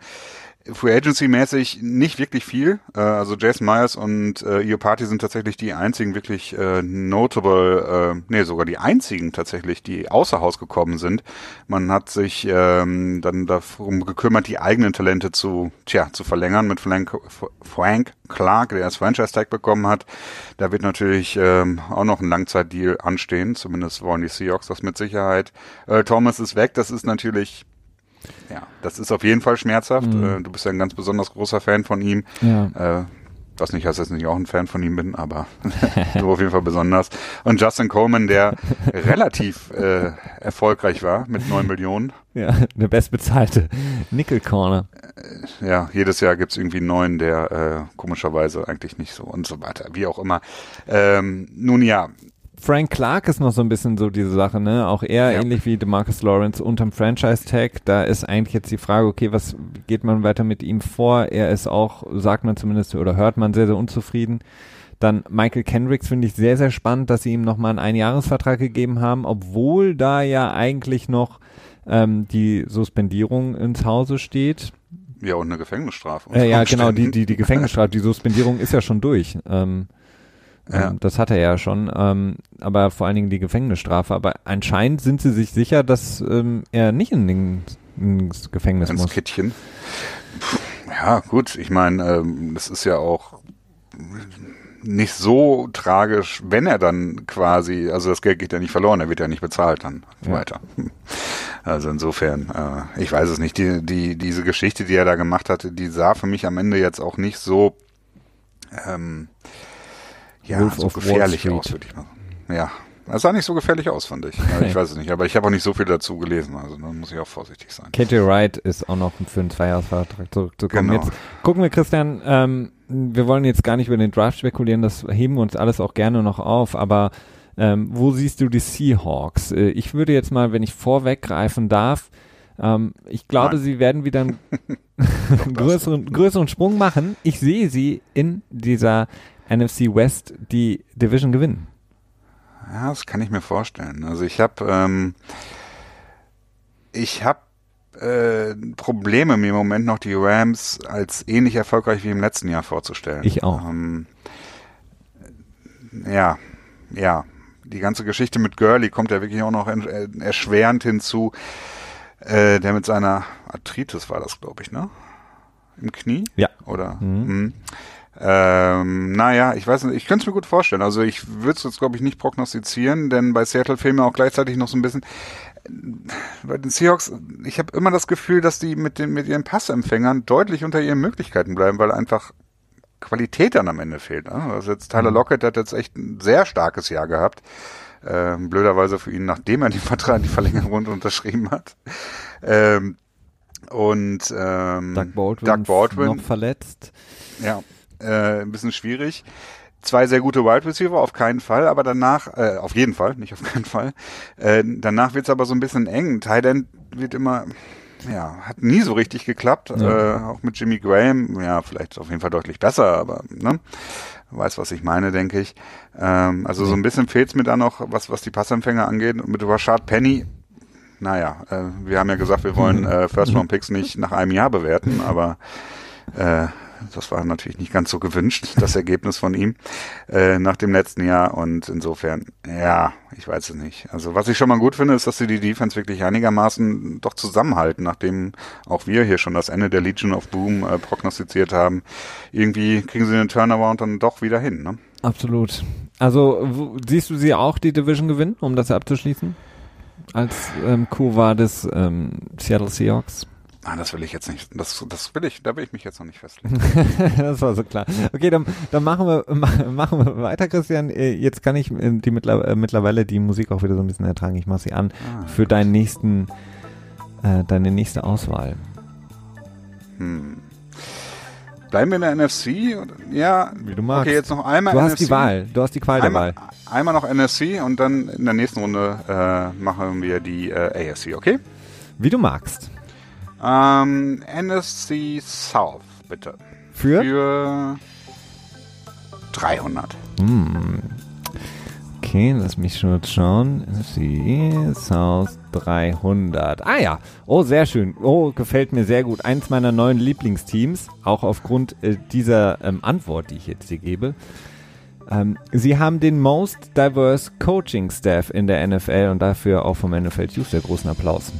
Free Agency mäßig nicht wirklich viel. Äh, also Jason Myers und äh, Iopati sind tatsächlich die einzigen wirklich äh, notable, äh, nee, sogar die einzigen tatsächlich, die außer Haus gekommen sind. Man hat sich ähm, dann darum gekümmert, die eigenen Talente zu, tja, zu verlängern mit Frank, Frank Clark, der das Franchise Tag bekommen hat. Da wird natürlich ähm, auch noch ein Langzeitdeal anstehen. Zumindest wollen die Seahawks das mit Sicherheit. Äh, Thomas ist weg. Das ist natürlich ja, das ist auf jeden Fall schmerzhaft. Mhm. Äh, Du bist ja ein ganz besonders großer Fan von ihm. Ja. Äh, was nicht heißt, dass ich auch ein Fan von ihm bin, aber du auf jeden Fall besonders. Und Justin Coleman, der relativ äh, erfolgreich war mit neun Millionen. Ja, der bestbezahlte Nickel Corner. Ja, jedes Jahr gibt's irgendwie einen neuen, der äh, komischerweise eigentlich nicht so und so weiter. Wie auch immer. Ähm, nun ja, Frank Clark ist noch so ein bisschen so diese Sache, ne? Auch er, Ja. ähnlich wie DeMarcus Lawrence unterm Franchise-Tag. Da ist eigentlich jetzt die Frage, okay, was geht man weiter mit ihm vor? Er ist auch, sagt man zumindest, oder hört man sehr, sehr unzufrieden. Dann Michael Kendricks finde ich sehr, sehr spannend, dass sie ihm nochmal einen Einjahresvertrag gegeben haben, obwohl da ja eigentlich noch ähm, die Suspendierung ins Hause steht. ja, und eine Gefängnisstrafe. Äh, ja, genau, die, die, die Gefängnisstrafe, die Suspendierung ist ja schon durch. Ähm, Ja. ähm, das hat er ja schon, ähm, aber vor allen Dingen die Gefängnisstrafe. Aber anscheinend sind sie sich sicher, dass ähm, er nicht in den, ins Gefängnis ins muss. Kittchen. Puh, Ja, gut, ich meine, ähm, das ist ja auch nicht so tragisch, wenn er dann quasi, also das Geld geht ja nicht verloren, er wird ja nicht bezahlt dann Ja. weiter. Also insofern, äh, ich weiß es nicht, die, die, diese Geschichte, die er da gemacht hatte, die sah für mich am Ende jetzt auch nicht so, ähm, ja, Wolf so of gefährlich aus, würde ich mal sagen. Ja, Es sah nicht so gefährlich aus, fand ich. Ja, ich weiß es nicht, aber ich habe auch nicht so viel dazu gelesen, also da muss ich auch vorsichtig sein. KJ Wright ist auch noch für einen Zweijahresvertrag zurückzukommen. Genau. Jetzt gucken wir, Christian, ähm, wir wollen jetzt gar nicht über den Draft spekulieren, das heben wir uns alles auch gerne noch auf, aber ähm, wo siehst du die Seahawks? Äh, ich würde jetzt mal, wenn ich vorweggreifen darf, ähm, ich glaube, Nein. sie werden wieder einen größeren, größeren Sprung machen. Ich sehe sie in dieser NFC West die Division gewinnen. Ja, das kann ich mir vorstellen. Also ich habe ähm, ich habe äh, Probleme, mir im Moment noch die Rams als ähnlich erfolgreich wie im letzten Jahr vorzustellen. Ich auch. Ähm, ja, ja. Die ganze Geschichte mit Gurley kommt ja wirklich auch noch erschwerend hinzu. Äh, der mit seiner Arthritis war das, glaube ich, ne? Im Knie? Ja. Oder? Mhm. Ähm, naja, ich weiß nicht, ich könnte es mir gut vorstellen. Also ich würde es jetzt, glaube ich, nicht prognostizieren, denn bei Seattle fehlen mir auch gleichzeitig noch so ein bisschen bei den Seahawks, ich habe immer das Gefühl, dass die mit den mit ihren Passempfängern deutlich unter ihren Möglichkeiten bleiben, weil einfach Qualität dann am Ende fehlt. Ne? Also jetzt Tyler mhm. Lockett hat jetzt echt ein sehr starkes Jahr gehabt. Ähm, blöderweise für ihn, nachdem er den Vertrag, die Verlängerung unterschrieben hat. Ähm, und ähm, Doug Baldwin, Doug Baldwin noch verletzt. Ja, äh, ein bisschen schwierig. Zwei sehr gute Wide Receiver, auf keinen Fall, aber danach, äh, auf jeden Fall, nicht auf keinen Fall. Äh, danach wird's aber so ein bisschen eng. Tight End wird immer, ja, hat nie so richtig geklappt. Ja. Äh, auch mit Jimmy Graham, ja, vielleicht auf jeden Fall deutlich besser, aber ne, weiß, was ich meine, denke ich. Ähm, also so ein bisschen fehlt's mir da noch, was, was die Passempfänger angeht. Und mit Rashad Penny, naja, äh, wir haben ja gesagt, wir wollen äh, First Round Picks nicht nach einem Jahr bewerten, aber äh, das war natürlich nicht ganz so gewünscht, das Ergebnis von ihm äh, nach dem letzten Jahr. Und insofern, ja, ich weiß es nicht. Also was ich schon mal gut finde, ist, dass sie die Defense wirklich einigermaßen doch zusammenhalten, nachdem auch wir hier schon das Ende der Legion of Boom äh, prognostiziert haben. Irgendwie kriegen sie den Turnaround dann doch wieder hin. Ne? Absolut. Also wo, siehst du sie auch die Division gewinnen, um das abzuschließen? Als ähm, Co war des ähm, Seattle Seahawks? Ah, das will ich jetzt nicht. Das, das will ich, da will ich mich jetzt noch nicht festlegen. das war so klar. Okay, dann, dann machen wir, machen wir weiter, Christian. Äh, jetzt kann ich äh, die äh, mittlerweile die Musik auch wieder so ein bisschen ertragen. Ich mache sie an ah, für deinen nächsten, äh, deine nächste Auswahl. Hm. Bleiben wir in der NFC? Ja. Wie du magst. Okay, jetzt noch einmal Du NFC. hast die Wahl. Du hast die Qual einmal, der Wahl. Einmal noch NFC und dann in der nächsten Runde äh, machen wir die äh, AFC, okay? Wie du magst. Ähm, NFC South, bitte. Für? Für 300. Hm. Okay, lass mich schon schauen. NFC South 300. Ah ja, oh sehr schön. Oh, gefällt mir sehr gut. Eins meiner neuen Lieblingsteams, auch aufgrund äh, dieser ähm, Antwort, die ich jetzt hier gebe. Ähm, sie haben den Most Diverse Coaching Staff in der NFL und dafür auch vom NFL Tuesday großen Applaus.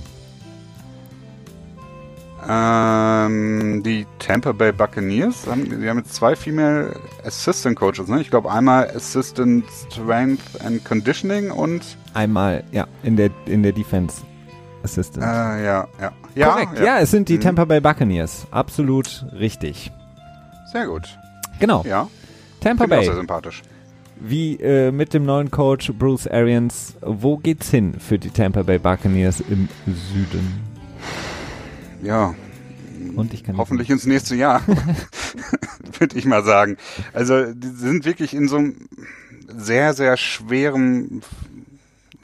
Ähm, die Tampa Bay Buccaneers, haben, die haben jetzt zwei Female Assistant Coaches, ne? Ich glaube einmal Assistant Strength and Conditioning und einmal, ja, in der in der Defense Assistant. Äh, ja, ja. ja Korrekt, ja. ja, es sind die mhm. Tampa Bay Buccaneers. Absolut richtig. Sehr gut. Genau. Ja. Tampa Find Bay. Auch sehr sympathisch. Wie äh, mit dem neuen Coach Bruce Arians, wo geht's hin für die Tampa Bay Buccaneers im Süden? Ja. Und ich kann hoffentlich ins nächste Jahr, würde ich mal sagen. Also die sind wirklich in so einem sehr, sehr schweren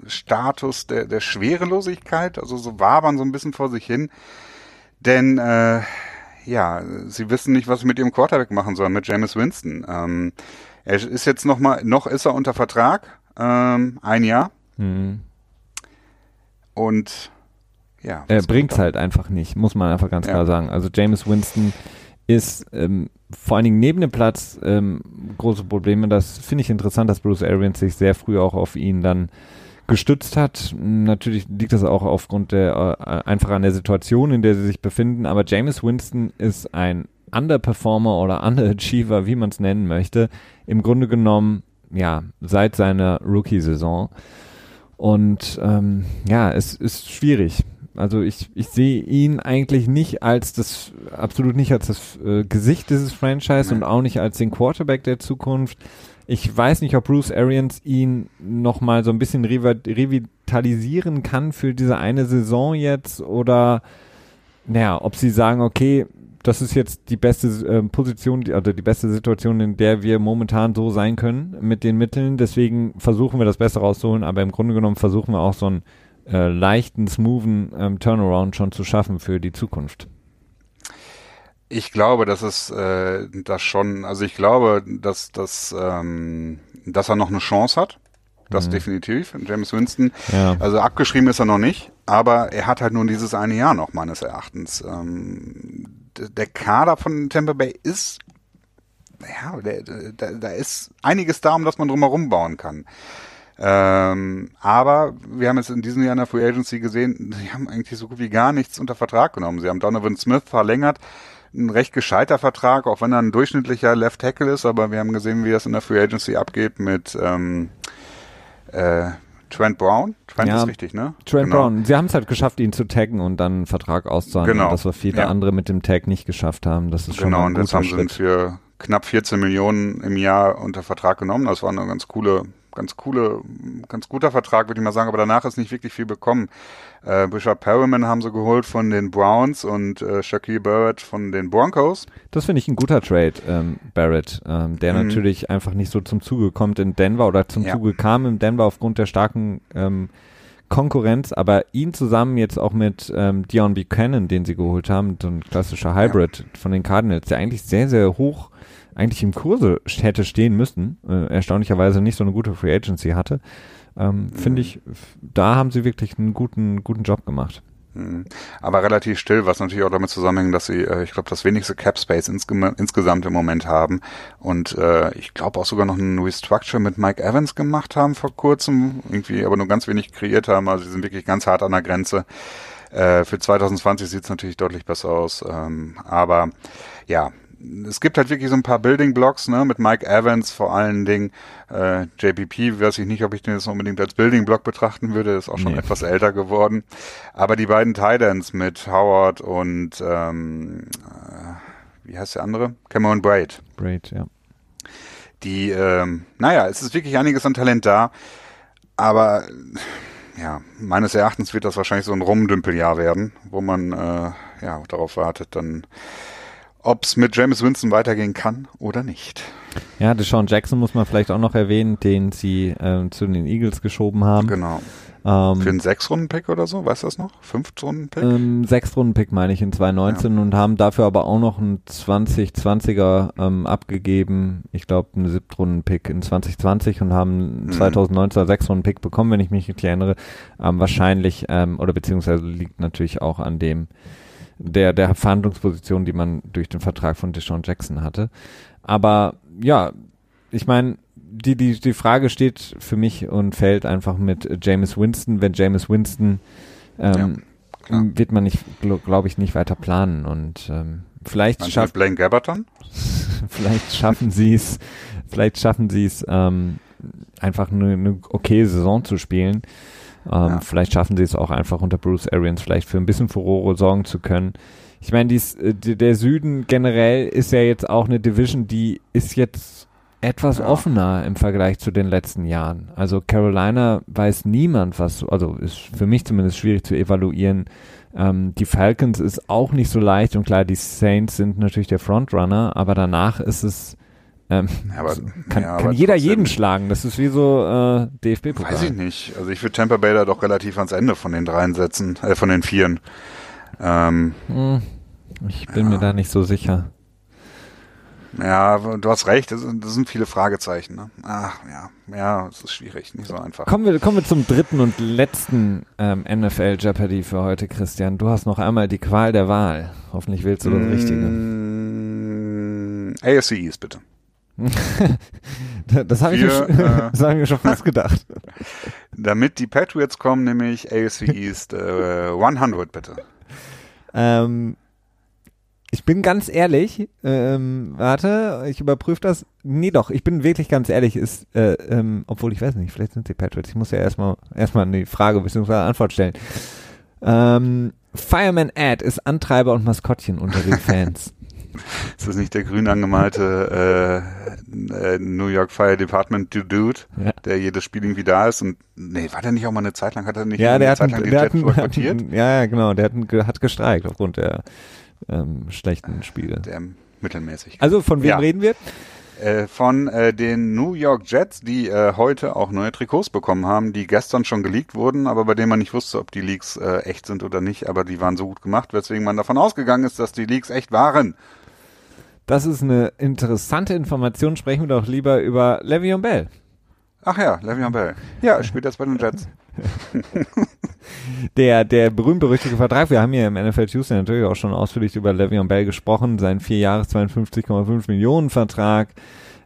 Status der, der Schwerelosigkeit, also so wabern so ein bisschen vor sich hin. Denn äh, ja, sie wissen nicht, was sie mit ihrem Quarterback machen sollen, mit James Winston. Ähm, er ist jetzt noch mal, noch ist er unter Vertrag, ähm, ein Jahr. Mhm. Und ja, er bringt es halt einfach nicht, muss man einfach ganz ja. klar sagen. Also James Winston ist ähm, vor allen Dingen neben dem Platz ähm, große Probleme. Das finde ich interessant, dass Bruce Arians sich sehr früh auch auf ihn dann gestützt hat. Natürlich liegt das auch aufgrund der äh, einfach an der Situation, in der sie sich befinden. Aber James Winston ist ein Underperformer oder Underachiever, wie man es nennen möchte. Im Grunde genommen, ja, seit seiner Rookie-Saison. Und ähm, ja, es ist schwierig. Also ich, ich sehe ihn eigentlich nicht als das, absolut nicht als das äh, Gesicht dieses Franchise und auch nicht als den Quarterback der Zukunft. Ich weiß nicht, ob Bruce Arians ihn nochmal so ein bisschen revitalisieren kann für diese eine Saison jetzt oder naja, ob sie sagen, okay, das ist jetzt die beste äh, Position, die, also die beste Situation, in der wir momentan so sein können mit den Mitteln. Deswegen versuchen wir das Beste rauszuholen, aber im Grunde genommen versuchen wir auch so einen äh, leichten, smoothen ähm, Turnaround schon zu schaffen für die Zukunft. Ich glaube, dass es äh, das schon, also ich glaube, dass, dass, ähm, dass er noch eine Chance hat. Das mhm. definitiv, James Winston. Ja. Also abgeschrieben ist er noch nicht, aber er hat halt nur dieses eine Jahr noch, meines Erachtens. Ähm, der Kader von Tampa Bay ist, ja, da, da ist einiges da, um das man drumherum bauen kann. Ähm, aber wir haben jetzt in diesem Jahr in der Free Agency gesehen, sie haben eigentlich so gut wie gar nichts unter Vertrag genommen. Sie haben Donovan Smith verlängert, ein recht gescheiter Vertrag, auch wenn er ein durchschnittlicher Left Tackle ist, aber wir haben gesehen, wie das in der Free Agency abgeht mit ähm, äh, Trent Brown. Trent ja, ist richtig, ne? Trent genau. Brown. Sie haben es halt geschafft, ihn zu taggen und dann einen Vertrag auszuhandeln. Genau. Das, was viele ja. andere mit dem Tag nicht geschafft haben. Das ist schon genau, ein guter und jetzt haben sie ihn für knapp 14 Millionen im Jahr unter Vertrag genommen. Das war eine ganz coole ganz coole, ganz guter Vertrag, würde ich mal sagen, aber danach ist nicht wirklich viel bekommen. Äh, Bishop Perriman haben sie geholt von den Browns und äh, Shaquille Barrett von den Broncos. Das finde ich ein guter Trade, ähm, Barrett, ähm, der mhm. natürlich einfach nicht so zum Zuge kommt in Denver oder zum ja. Zuge kam in Denver aufgrund der starken ähm, Konkurrenz, aber ihn zusammen jetzt auch mit ähm, Dion Buchanan, den sie geholt haben, so ein klassischer Hybrid ja. von den Cardinals, der eigentlich sehr, sehr hoch eigentlich im Kurse hätte stehen müssen, äh, erstaunlicherweise nicht so eine gute Free Agency hatte, ähm, mhm. finde ich, da haben sie wirklich einen guten, guten Job gemacht. Mhm. Aber relativ still, was natürlich auch damit zusammenhängt, dass sie, äh, ich glaube, das wenigste Cap Space insge insgesamt im Moment haben und äh, ich glaube auch sogar noch ein Restructure mit Mike Evans gemacht haben vor kurzem, irgendwie aber nur ganz wenig kreiert haben, also sie sind wirklich ganz hart an der Grenze. Äh, für 2020 sieht es natürlich deutlich besser aus, ähm, aber ja, es gibt halt wirklich so ein paar Building Blocks, ne, mit Mike Evans vor allen Dingen. Äh, JPP, weiß ich nicht, ob ich den jetzt unbedingt als Building Block betrachten würde, ist auch schon nee. etwas älter geworden. Aber die beiden Titans mit Howard und ähm, äh, wie heißt der andere? Cameron Braid. Braid, ja. Die, ähm, naja, es ist wirklich einiges an Talent da, aber ja, meines Erachtens wird das wahrscheinlich so ein Rumdümpeljahr werden, wo man äh, ja darauf wartet, dann ob es mit James Winston weitergehen kann oder nicht. Ja, Deshaun Jackson muss man vielleicht auch noch erwähnen, den sie äh, zu den Eagles geschoben haben. Genau. Ähm, Für einen Sechs-Runden-Pick oder so, weißt du das noch? Fünf-Runden-Pick? Ähm, Sechs-Runden-Pick meine ich in 2019 ja. und haben dafür aber auch noch einen 2020er ähm, abgegeben. Ich glaube, einen Siebtrunden-Pick in 2020 und haben mhm. 2019er Sechs-Runden-Pick bekommen, wenn ich mich richtig erinnere. Ähm, wahrscheinlich, ähm, oder beziehungsweise liegt natürlich auch an dem der, der Verhandlungsposition, die man durch den Vertrag von Deshaun Jackson hatte. Aber ja, ich meine, die, die, die Frage steht für mich und fällt einfach mit James Winston. Wenn James Winston ähm, ja, wird man nicht, glaube glaub ich, nicht weiter planen und ähm, vielleicht schafft Blaine Gabberton? vielleicht schaffen sie es, vielleicht schaffen sie es ähm, einfach eine, eine okay Saison zu spielen. Ähm, ja. Vielleicht schaffen sie es auch einfach unter Bruce Arians vielleicht für ein bisschen Furore sorgen zu können. Ich meine, dies, äh, der Süden generell ist ja jetzt auch eine Division, die ist jetzt etwas ja. offener im Vergleich zu den letzten Jahren. Also Carolina weiß niemand, was, also ist für mich zumindest schwierig zu evaluieren. Ähm, die Falcons ist auch nicht so leicht und klar, die Saints sind natürlich der Frontrunner, aber danach ist es ähm, aber, kann, ja, kann jeder jeden schlagen. Das ist wie so äh, DFB-Pokal. Weiß ich nicht. Also ich würde Tampa Bay da doch relativ ans Ende von den dreien setzen, äh, von den vieren. Ähm, hm, ich bin ja. mir da nicht so sicher. Ja, du hast recht, das sind, das sind viele Fragezeichen. Ne? Ach ja, ja, es ist schwierig, nicht so einfach. Kommen wir, kommen wir zum dritten und letzten ähm, NFL Jeopardy für heute, Christian. Du hast noch einmal die Qual der Wahl. Hoffentlich wählst du das mmh, Richtige. AFC East, bitte. das habe ich, mir, äh, hab ich mir schon fast gedacht. Damit die Patriots kommen, nämlich AFC East äh, 100 bitte. Ähm, ich bin ganz ehrlich, ähm, warte, ich überprüfe das. Nee, doch, ich bin wirklich ganz ehrlich, ist, äh, ähm, obwohl ich weiß nicht, vielleicht sind die Patriots. Ich muss ja erstmal erstmal eine Frage bzw. Antwort stellen. Ähm, Fireman Ad ist Antreiber und Maskottchen unter den Fans. Ist das nicht der grün angemalte äh, äh, New York Fire Department Dude, ja. der jedes Spiel irgendwie da ist? Und nee, war der nicht auch mal eine Zeit lang, hat er nicht ja, der eine Zeit lang den der Jet boykottiert? Ja, ja, genau, der hat, hat gestreikt aufgrund der ähm, schlechten Spiele. Der mittelmäßig. Also von wem ja. reden wir? Äh, von äh, den New York Jets, die äh, heute auch neue Trikots bekommen haben, die gestern schon geleakt wurden, aber bei denen man nicht wusste, ob die Leaks äh, echt sind oder nicht, aber die waren so gut gemacht, weswegen man davon ausgegangen ist, dass die Leaks echt waren. Das ist eine interessante Information. Sprechen wir doch lieber über Le'Veon Bell. Ach ja, Le'Veon Bell. Ja, spielt das bei den Jets. der, der berühmt-berüchtigte Vertrag. Wir haben hier im NFL Tuesday natürlich auch schon ausführlich über Le'Veon Bell gesprochen. Sein vier Jahres 52,5 Millionen Vertrag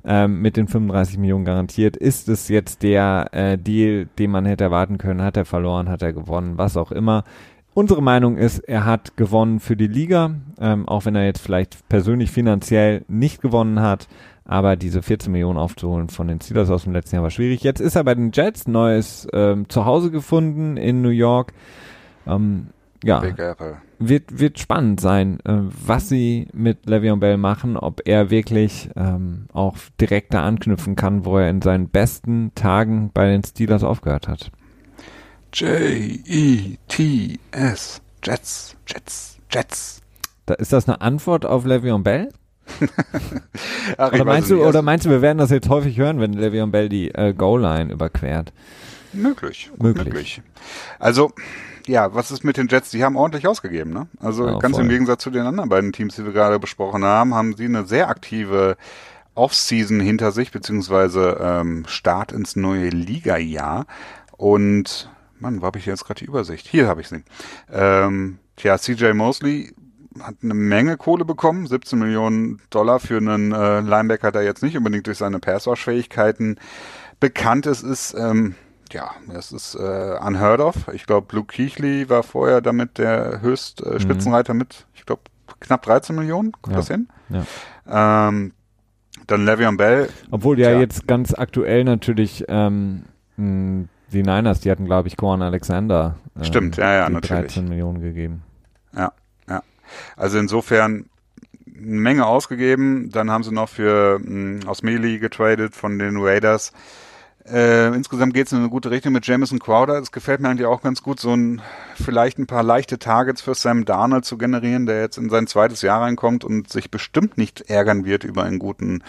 ähm, mit den 35 Millionen garantiert. Ist es jetzt der äh, Deal, den man hätte erwarten können? Hat er verloren? Hat er gewonnen? Was auch immer. Unsere Meinung ist, er hat gewonnen für die Liga, ähm, auch wenn er jetzt vielleicht persönlich finanziell nicht gewonnen hat. Aber diese 14 Millionen aufzuholen von den Steelers aus dem letzten Jahr war schwierig. Jetzt ist er bei den Jets, neues ähm, Zuhause gefunden in New York. Ähm, ja, wird, wird spannend sein, äh, was sie mit Le'Veon Bell machen, ob er wirklich ähm, auch direkt da anknüpfen kann, wo er in seinen besten Tagen bei den Steelers aufgehört hat. J-E-T-S. Jets, Jets, Jets. Da, ist das eine Antwort auf Le'Veon Bell? Ach, oder, meinst du, oder meinst du, wir werden das jetzt häufig hören, wenn Le'Veon Bell die äh, Goal-Line überquert? Möglich, möglich. Möglich. Also, ja, was ist mit den Jets? Die haben ordentlich ausgegeben, ne? Also ja, ganz voll. im Gegensatz zu den anderen beiden Teams, die wir gerade besprochen haben, haben sie eine sehr aktive Offseason hinter sich, beziehungsweise ähm, Start ins neue Liga-Jahr. Und, Mann, wo habe ich jetzt gerade die Übersicht? Hier habe ich sie. Ähm, tja, CJ Mosley hat eine Menge Kohle bekommen, 17 Millionen Dollar für einen äh, Linebacker, der jetzt nicht unbedingt durch seine Passwash-Fähigkeiten bekannt ist, ist ähm, ja, das ist äh, unheard of. Ich glaube, Luke Keighley war vorher damit der höchst äh, mhm. Spitzenreiter mit, ich glaube, knapp 13 Millionen. Kommt ja. das hin? Ja. Ähm, dann Le'Veon Bell. Obwohl ja jetzt ganz aktuell natürlich ähm, die Niners, die hatten, glaube ich, Coran Alexander. Ähm, Stimmt, ja, ja, natürlich. 13 Millionen gegeben. Ja, ja. Also insofern eine Menge ausgegeben. Dann haben sie noch für mh, aus Meli getradet von den Raiders. Äh, insgesamt geht es in eine gute Richtung mit Jamison Crowder. Es gefällt mir eigentlich auch ganz gut, so ein vielleicht ein paar leichte Targets für Sam Darnold zu generieren, der jetzt in sein zweites Jahr reinkommt und sich bestimmt nicht ärgern wird über einen guten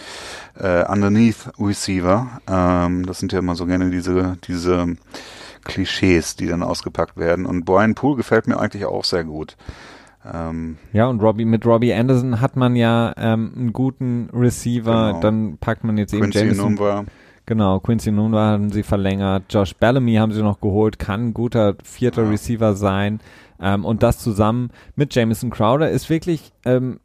äh, Underneath Receiver. Ähm, das sind ja immer so gerne diese diese Klischees, die dann ausgepackt werden. Und Brian Poole gefällt mir eigentlich auch sehr gut. Ähm, ja, und Robbie, mit Robbie Anderson hat man ja ähm, einen guten Receiver, genau. dann packt man jetzt Quincy eben Jameson. Number. Genau, Quincy Nunwa haben sie verlängert, Josh Bellamy haben sie noch geholt, kann ein guter vierter. Receiver sein. Ähm, und das zusammen mit Jamison Crowder ist wirklich, ähm,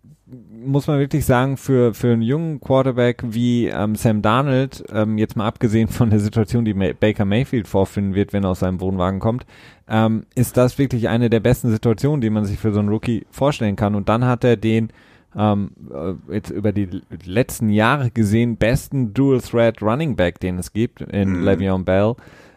muss man wirklich sagen, für, für einen jungen Quarterback wie ähm, Sam Darnold, ähm, jetzt mal abgesehen von der Situation, die May Baker Mayfield vorfinden wird, wenn er aus seinem Wohnwagen kommt, ähm, ist das wirklich eine der besten Situationen, die man sich für so einen Rookie vorstellen kann. Und dann hat er den ähm, äh, jetzt über die letzten Jahre gesehen besten Dual Threat Running Back, den es gibt in mhm. Le'Veon Bell.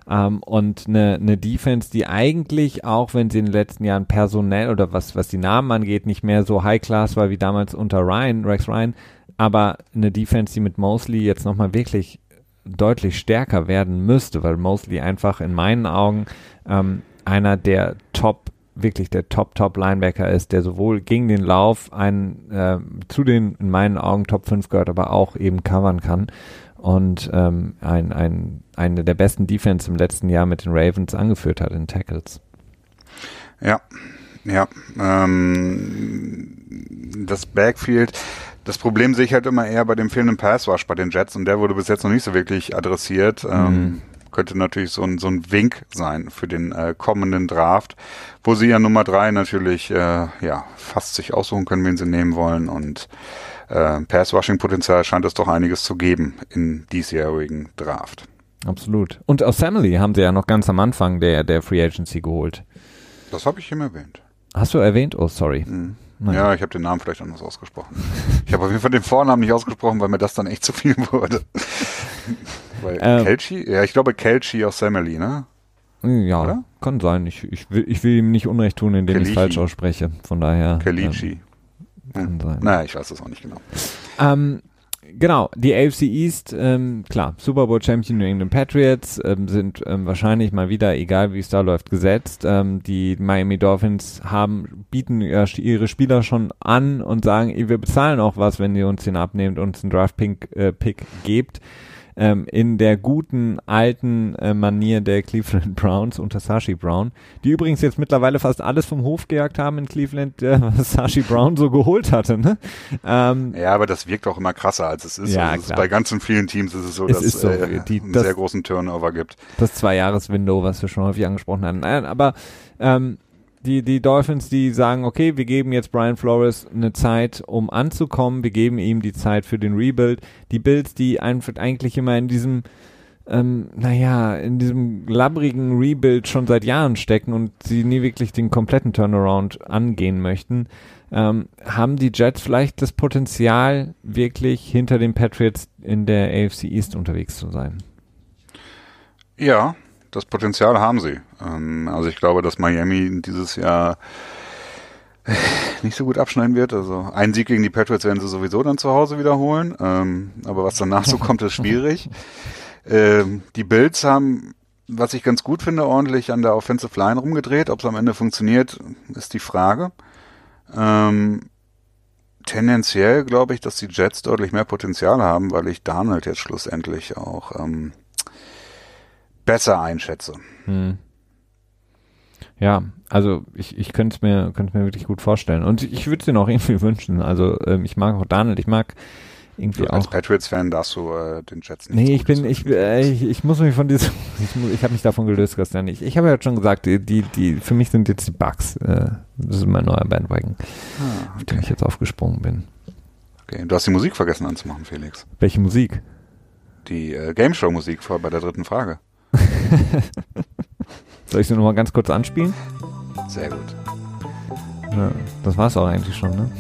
Ähm, und eine, eine Defense, die eigentlich auch, wenn sie in den letzten Jahren personell oder was, was die Namen angeht, nicht mehr so High Class war wie damals unter Ryan, Rex Ryan, aber eine Defense, die mit Mosley jetzt nochmal wirklich deutlich stärker werden müsste, weil Mosley einfach in meinen Augen ähm, einer der Top wirklich der Top-Top-Linebacker ist, der sowohl gegen den Lauf einen, äh, zu den in meinen Augen Top 5 gehört, aber auch eben covern kann und ähm, ein, ein, eine der besten Defense im letzten Jahr mit den Ravens angeführt hat in Tackles. Ja, ja. Ähm, das Backfield, das Problem sehe ich halt immer eher bei dem fehlenden Passwash bei den Jets und der wurde bis jetzt noch nicht so wirklich adressiert. Mhm. Ähm, könnte natürlich so ein, so ein Wink sein für den äh, kommenden Draft, wo sie ja Nummer drei natürlich äh, ja fast sich aussuchen können, wen sie nehmen wollen und äh, Pass-Rushing-Potenzial scheint es doch einiges zu geben in diesjährigen Draft. Absolut. Und aus Family haben sie ja noch ganz am Anfang der, der Free Agency geholt. Das habe ich ihm erwähnt. Hast du erwähnt? Oh, sorry. Mhm. Ja, ich habe den Namen vielleicht anders ausgesprochen. ich habe auf jeden Fall den Vornamen nicht ausgesprochen, weil mir das dann echt zu viel wurde. Weil ähm, Kelchi? Ja, ich glaube Kelchi aus Semeli, ne? Ja, Oder? kann sein. Ich, ich, will, ich will ihm nicht Unrecht tun, indem ich es falsch ausspreche. Von daher. Kelichi. Kann sein. Naja, ich weiß das auch nicht genau. Ähm, genau, die AFC East, ähm, klar, Super Bowl Champion New England Patriots ähm, sind ähm, wahrscheinlich mal wieder, egal wie es da läuft, gesetzt. Ähm, die Miami Dolphins haben, bieten ihre Spieler schon an und sagen, wir bezahlen auch was, wenn ihr uns den abnehmt und uns einen Draft-Pick äh, Pick gebt ähm, in der guten alten äh, Manier der Cleveland Browns unter Sashi Brown, die übrigens jetzt mittlerweile fast alles vom Hof gejagt haben in Cleveland, äh, was Sashi Brown so geholt hatte. Ne? Ähm, ja, aber das wirkt auch immer krasser, als es ist. Ja, also ist bei ganzen vielen Teams ist es so, es dass es so, äh, die, einen das, sehr großen Turnover gibt. Das Zwei-Jahres-Window, was wir schon häufig angesprochen haben. Nein, aber ähm, die, die Dolphins, die sagen, okay, wir geben jetzt Brian Flores eine Zeit, um anzukommen, wir geben ihm die Zeit für den Rebuild. Die Bills, die einfach eigentlich immer in diesem, ähm, naja, in diesem labbrigen Rebuild schon seit Jahren stecken und sie nie wirklich den kompletten Turnaround angehen möchten, ähm, haben die Jets vielleicht das Potenzial, wirklich hinter den Patriots in der AFC East unterwegs zu sein? Ja, das Potenzial haben sie. Ähm, also ich glaube, dass Miami dieses Jahr nicht so gut abschneiden wird. Also ein Sieg gegen die Patriots werden sie sowieso dann zu Hause wiederholen. Ähm, aber was danach so kommt, ist schwierig. Ähm, die Bills haben, was ich ganz gut finde, ordentlich an der Offensive Line rumgedreht. Ob es am Ende funktioniert, ist die Frage. Ähm, tendenziell glaube ich, dass die Jets deutlich mehr Potenzial haben, weil ich Donald jetzt schlussendlich auch ähm, besser einschätze. Hm. Ja, also ich, ich könnte es mir, könnte mir wirklich gut vorstellen. Und ich würde es dir noch irgendwie wünschen. Also ähm, ich mag auch Donald, ich mag irgendwie du, als auch. Patriots-Fan darfst du äh, den Jets nicht. Nee, ich bin, ich, äh, ich, ich muss mich von diesem, ich, ich habe mich davon gelöst, Christian. Ich, ich habe ja schon gesagt, die, die, die, für mich sind jetzt die Bugs. Äh, das ist mein neuer Bandwagon, ah, okay. auf den ich jetzt aufgesprungen bin. Okay, du hast die Musik vergessen anzumachen, Felix. Welche Musik? Die äh, Game Show Musik vor bei der dritten Frage. Soll ich sie nochmal ganz kurz anspielen? Sehr gut. Ja, das war es auch eigentlich schon, ne?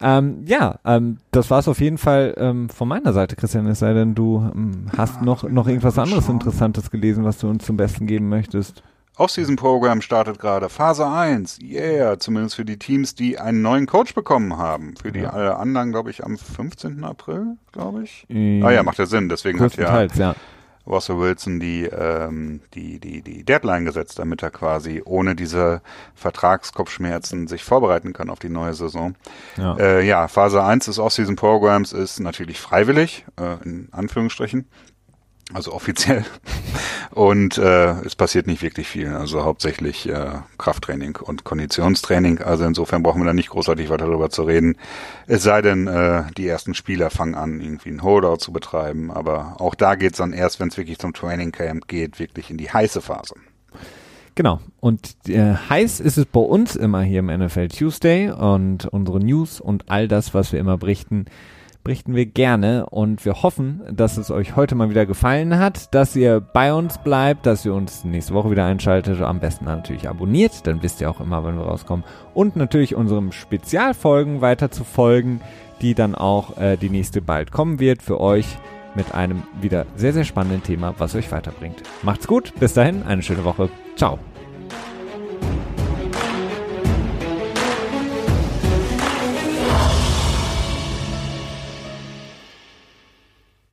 Ähm, ja, ähm, das war es auf jeden Fall ähm, von meiner Seite, Christian, es sei denn, du ähm, hast noch, noch irgendwas anderes Interessantes gelesen, was du uns zum Besten geben möchtest. Off-Season-Programm startet gerade. Phase 1. Yeah. Zumindest für die Teams, die einen neuen Coach bekommen haben. Für die ja. alle anderen, glaube ich, am 15. April, glaube ich. Äh, ah ja, macht ja Sinn. Deswegen hat ja, ja Russell Wilson die, ähm, die, die, die Deadline gesetzt, damit er quasi ohne diese Vertragskopfschmerzen sich vorbereiten kann auf die neue Saison. Ja, äh, ja Phase 1 des Off-Season Programs ist natürlich freiwillig, äh, in Anführungsstrichen also offiziell. Und äh, es passiert nicht wirklich viel. Also hauptsächlich äh, Krafttraining und Konditionstraining. Also insofern brauchen wir da nicht großartig weiter darüber zu reden. Es sei denn, äh, die ersten Spieler fangen an, irgendwie einen Holdout zu betreiben. Aber auch da geht's dann erst, wenn es wirklich zum Training Camp geht, wirklich in die heiße Phase. Genau. Und äh, heiß ist es bei uns immer hier im NFL Tuesday und unsere News und all das, was wir immer berichten, berichten wir gerne und wir hoffen, dass es euch heute mal wieder gefallen hat, dass ihr bei uns bleibt, dass ihr uns nächste Woche wieder einschaltet, am besten natürlich abonniert, dann wisst ihr auch immer, wann wir rauskommen und natürlich unserem Spezialfolgen weiter zu folgen, die dann auch äh, die nächste bald kommen wird für euch mit einem wieder sehr, sehr spannenden Thema, was euch weiterbringt. Macht's gut, bis dahin, eine schöne Woche. Ciao.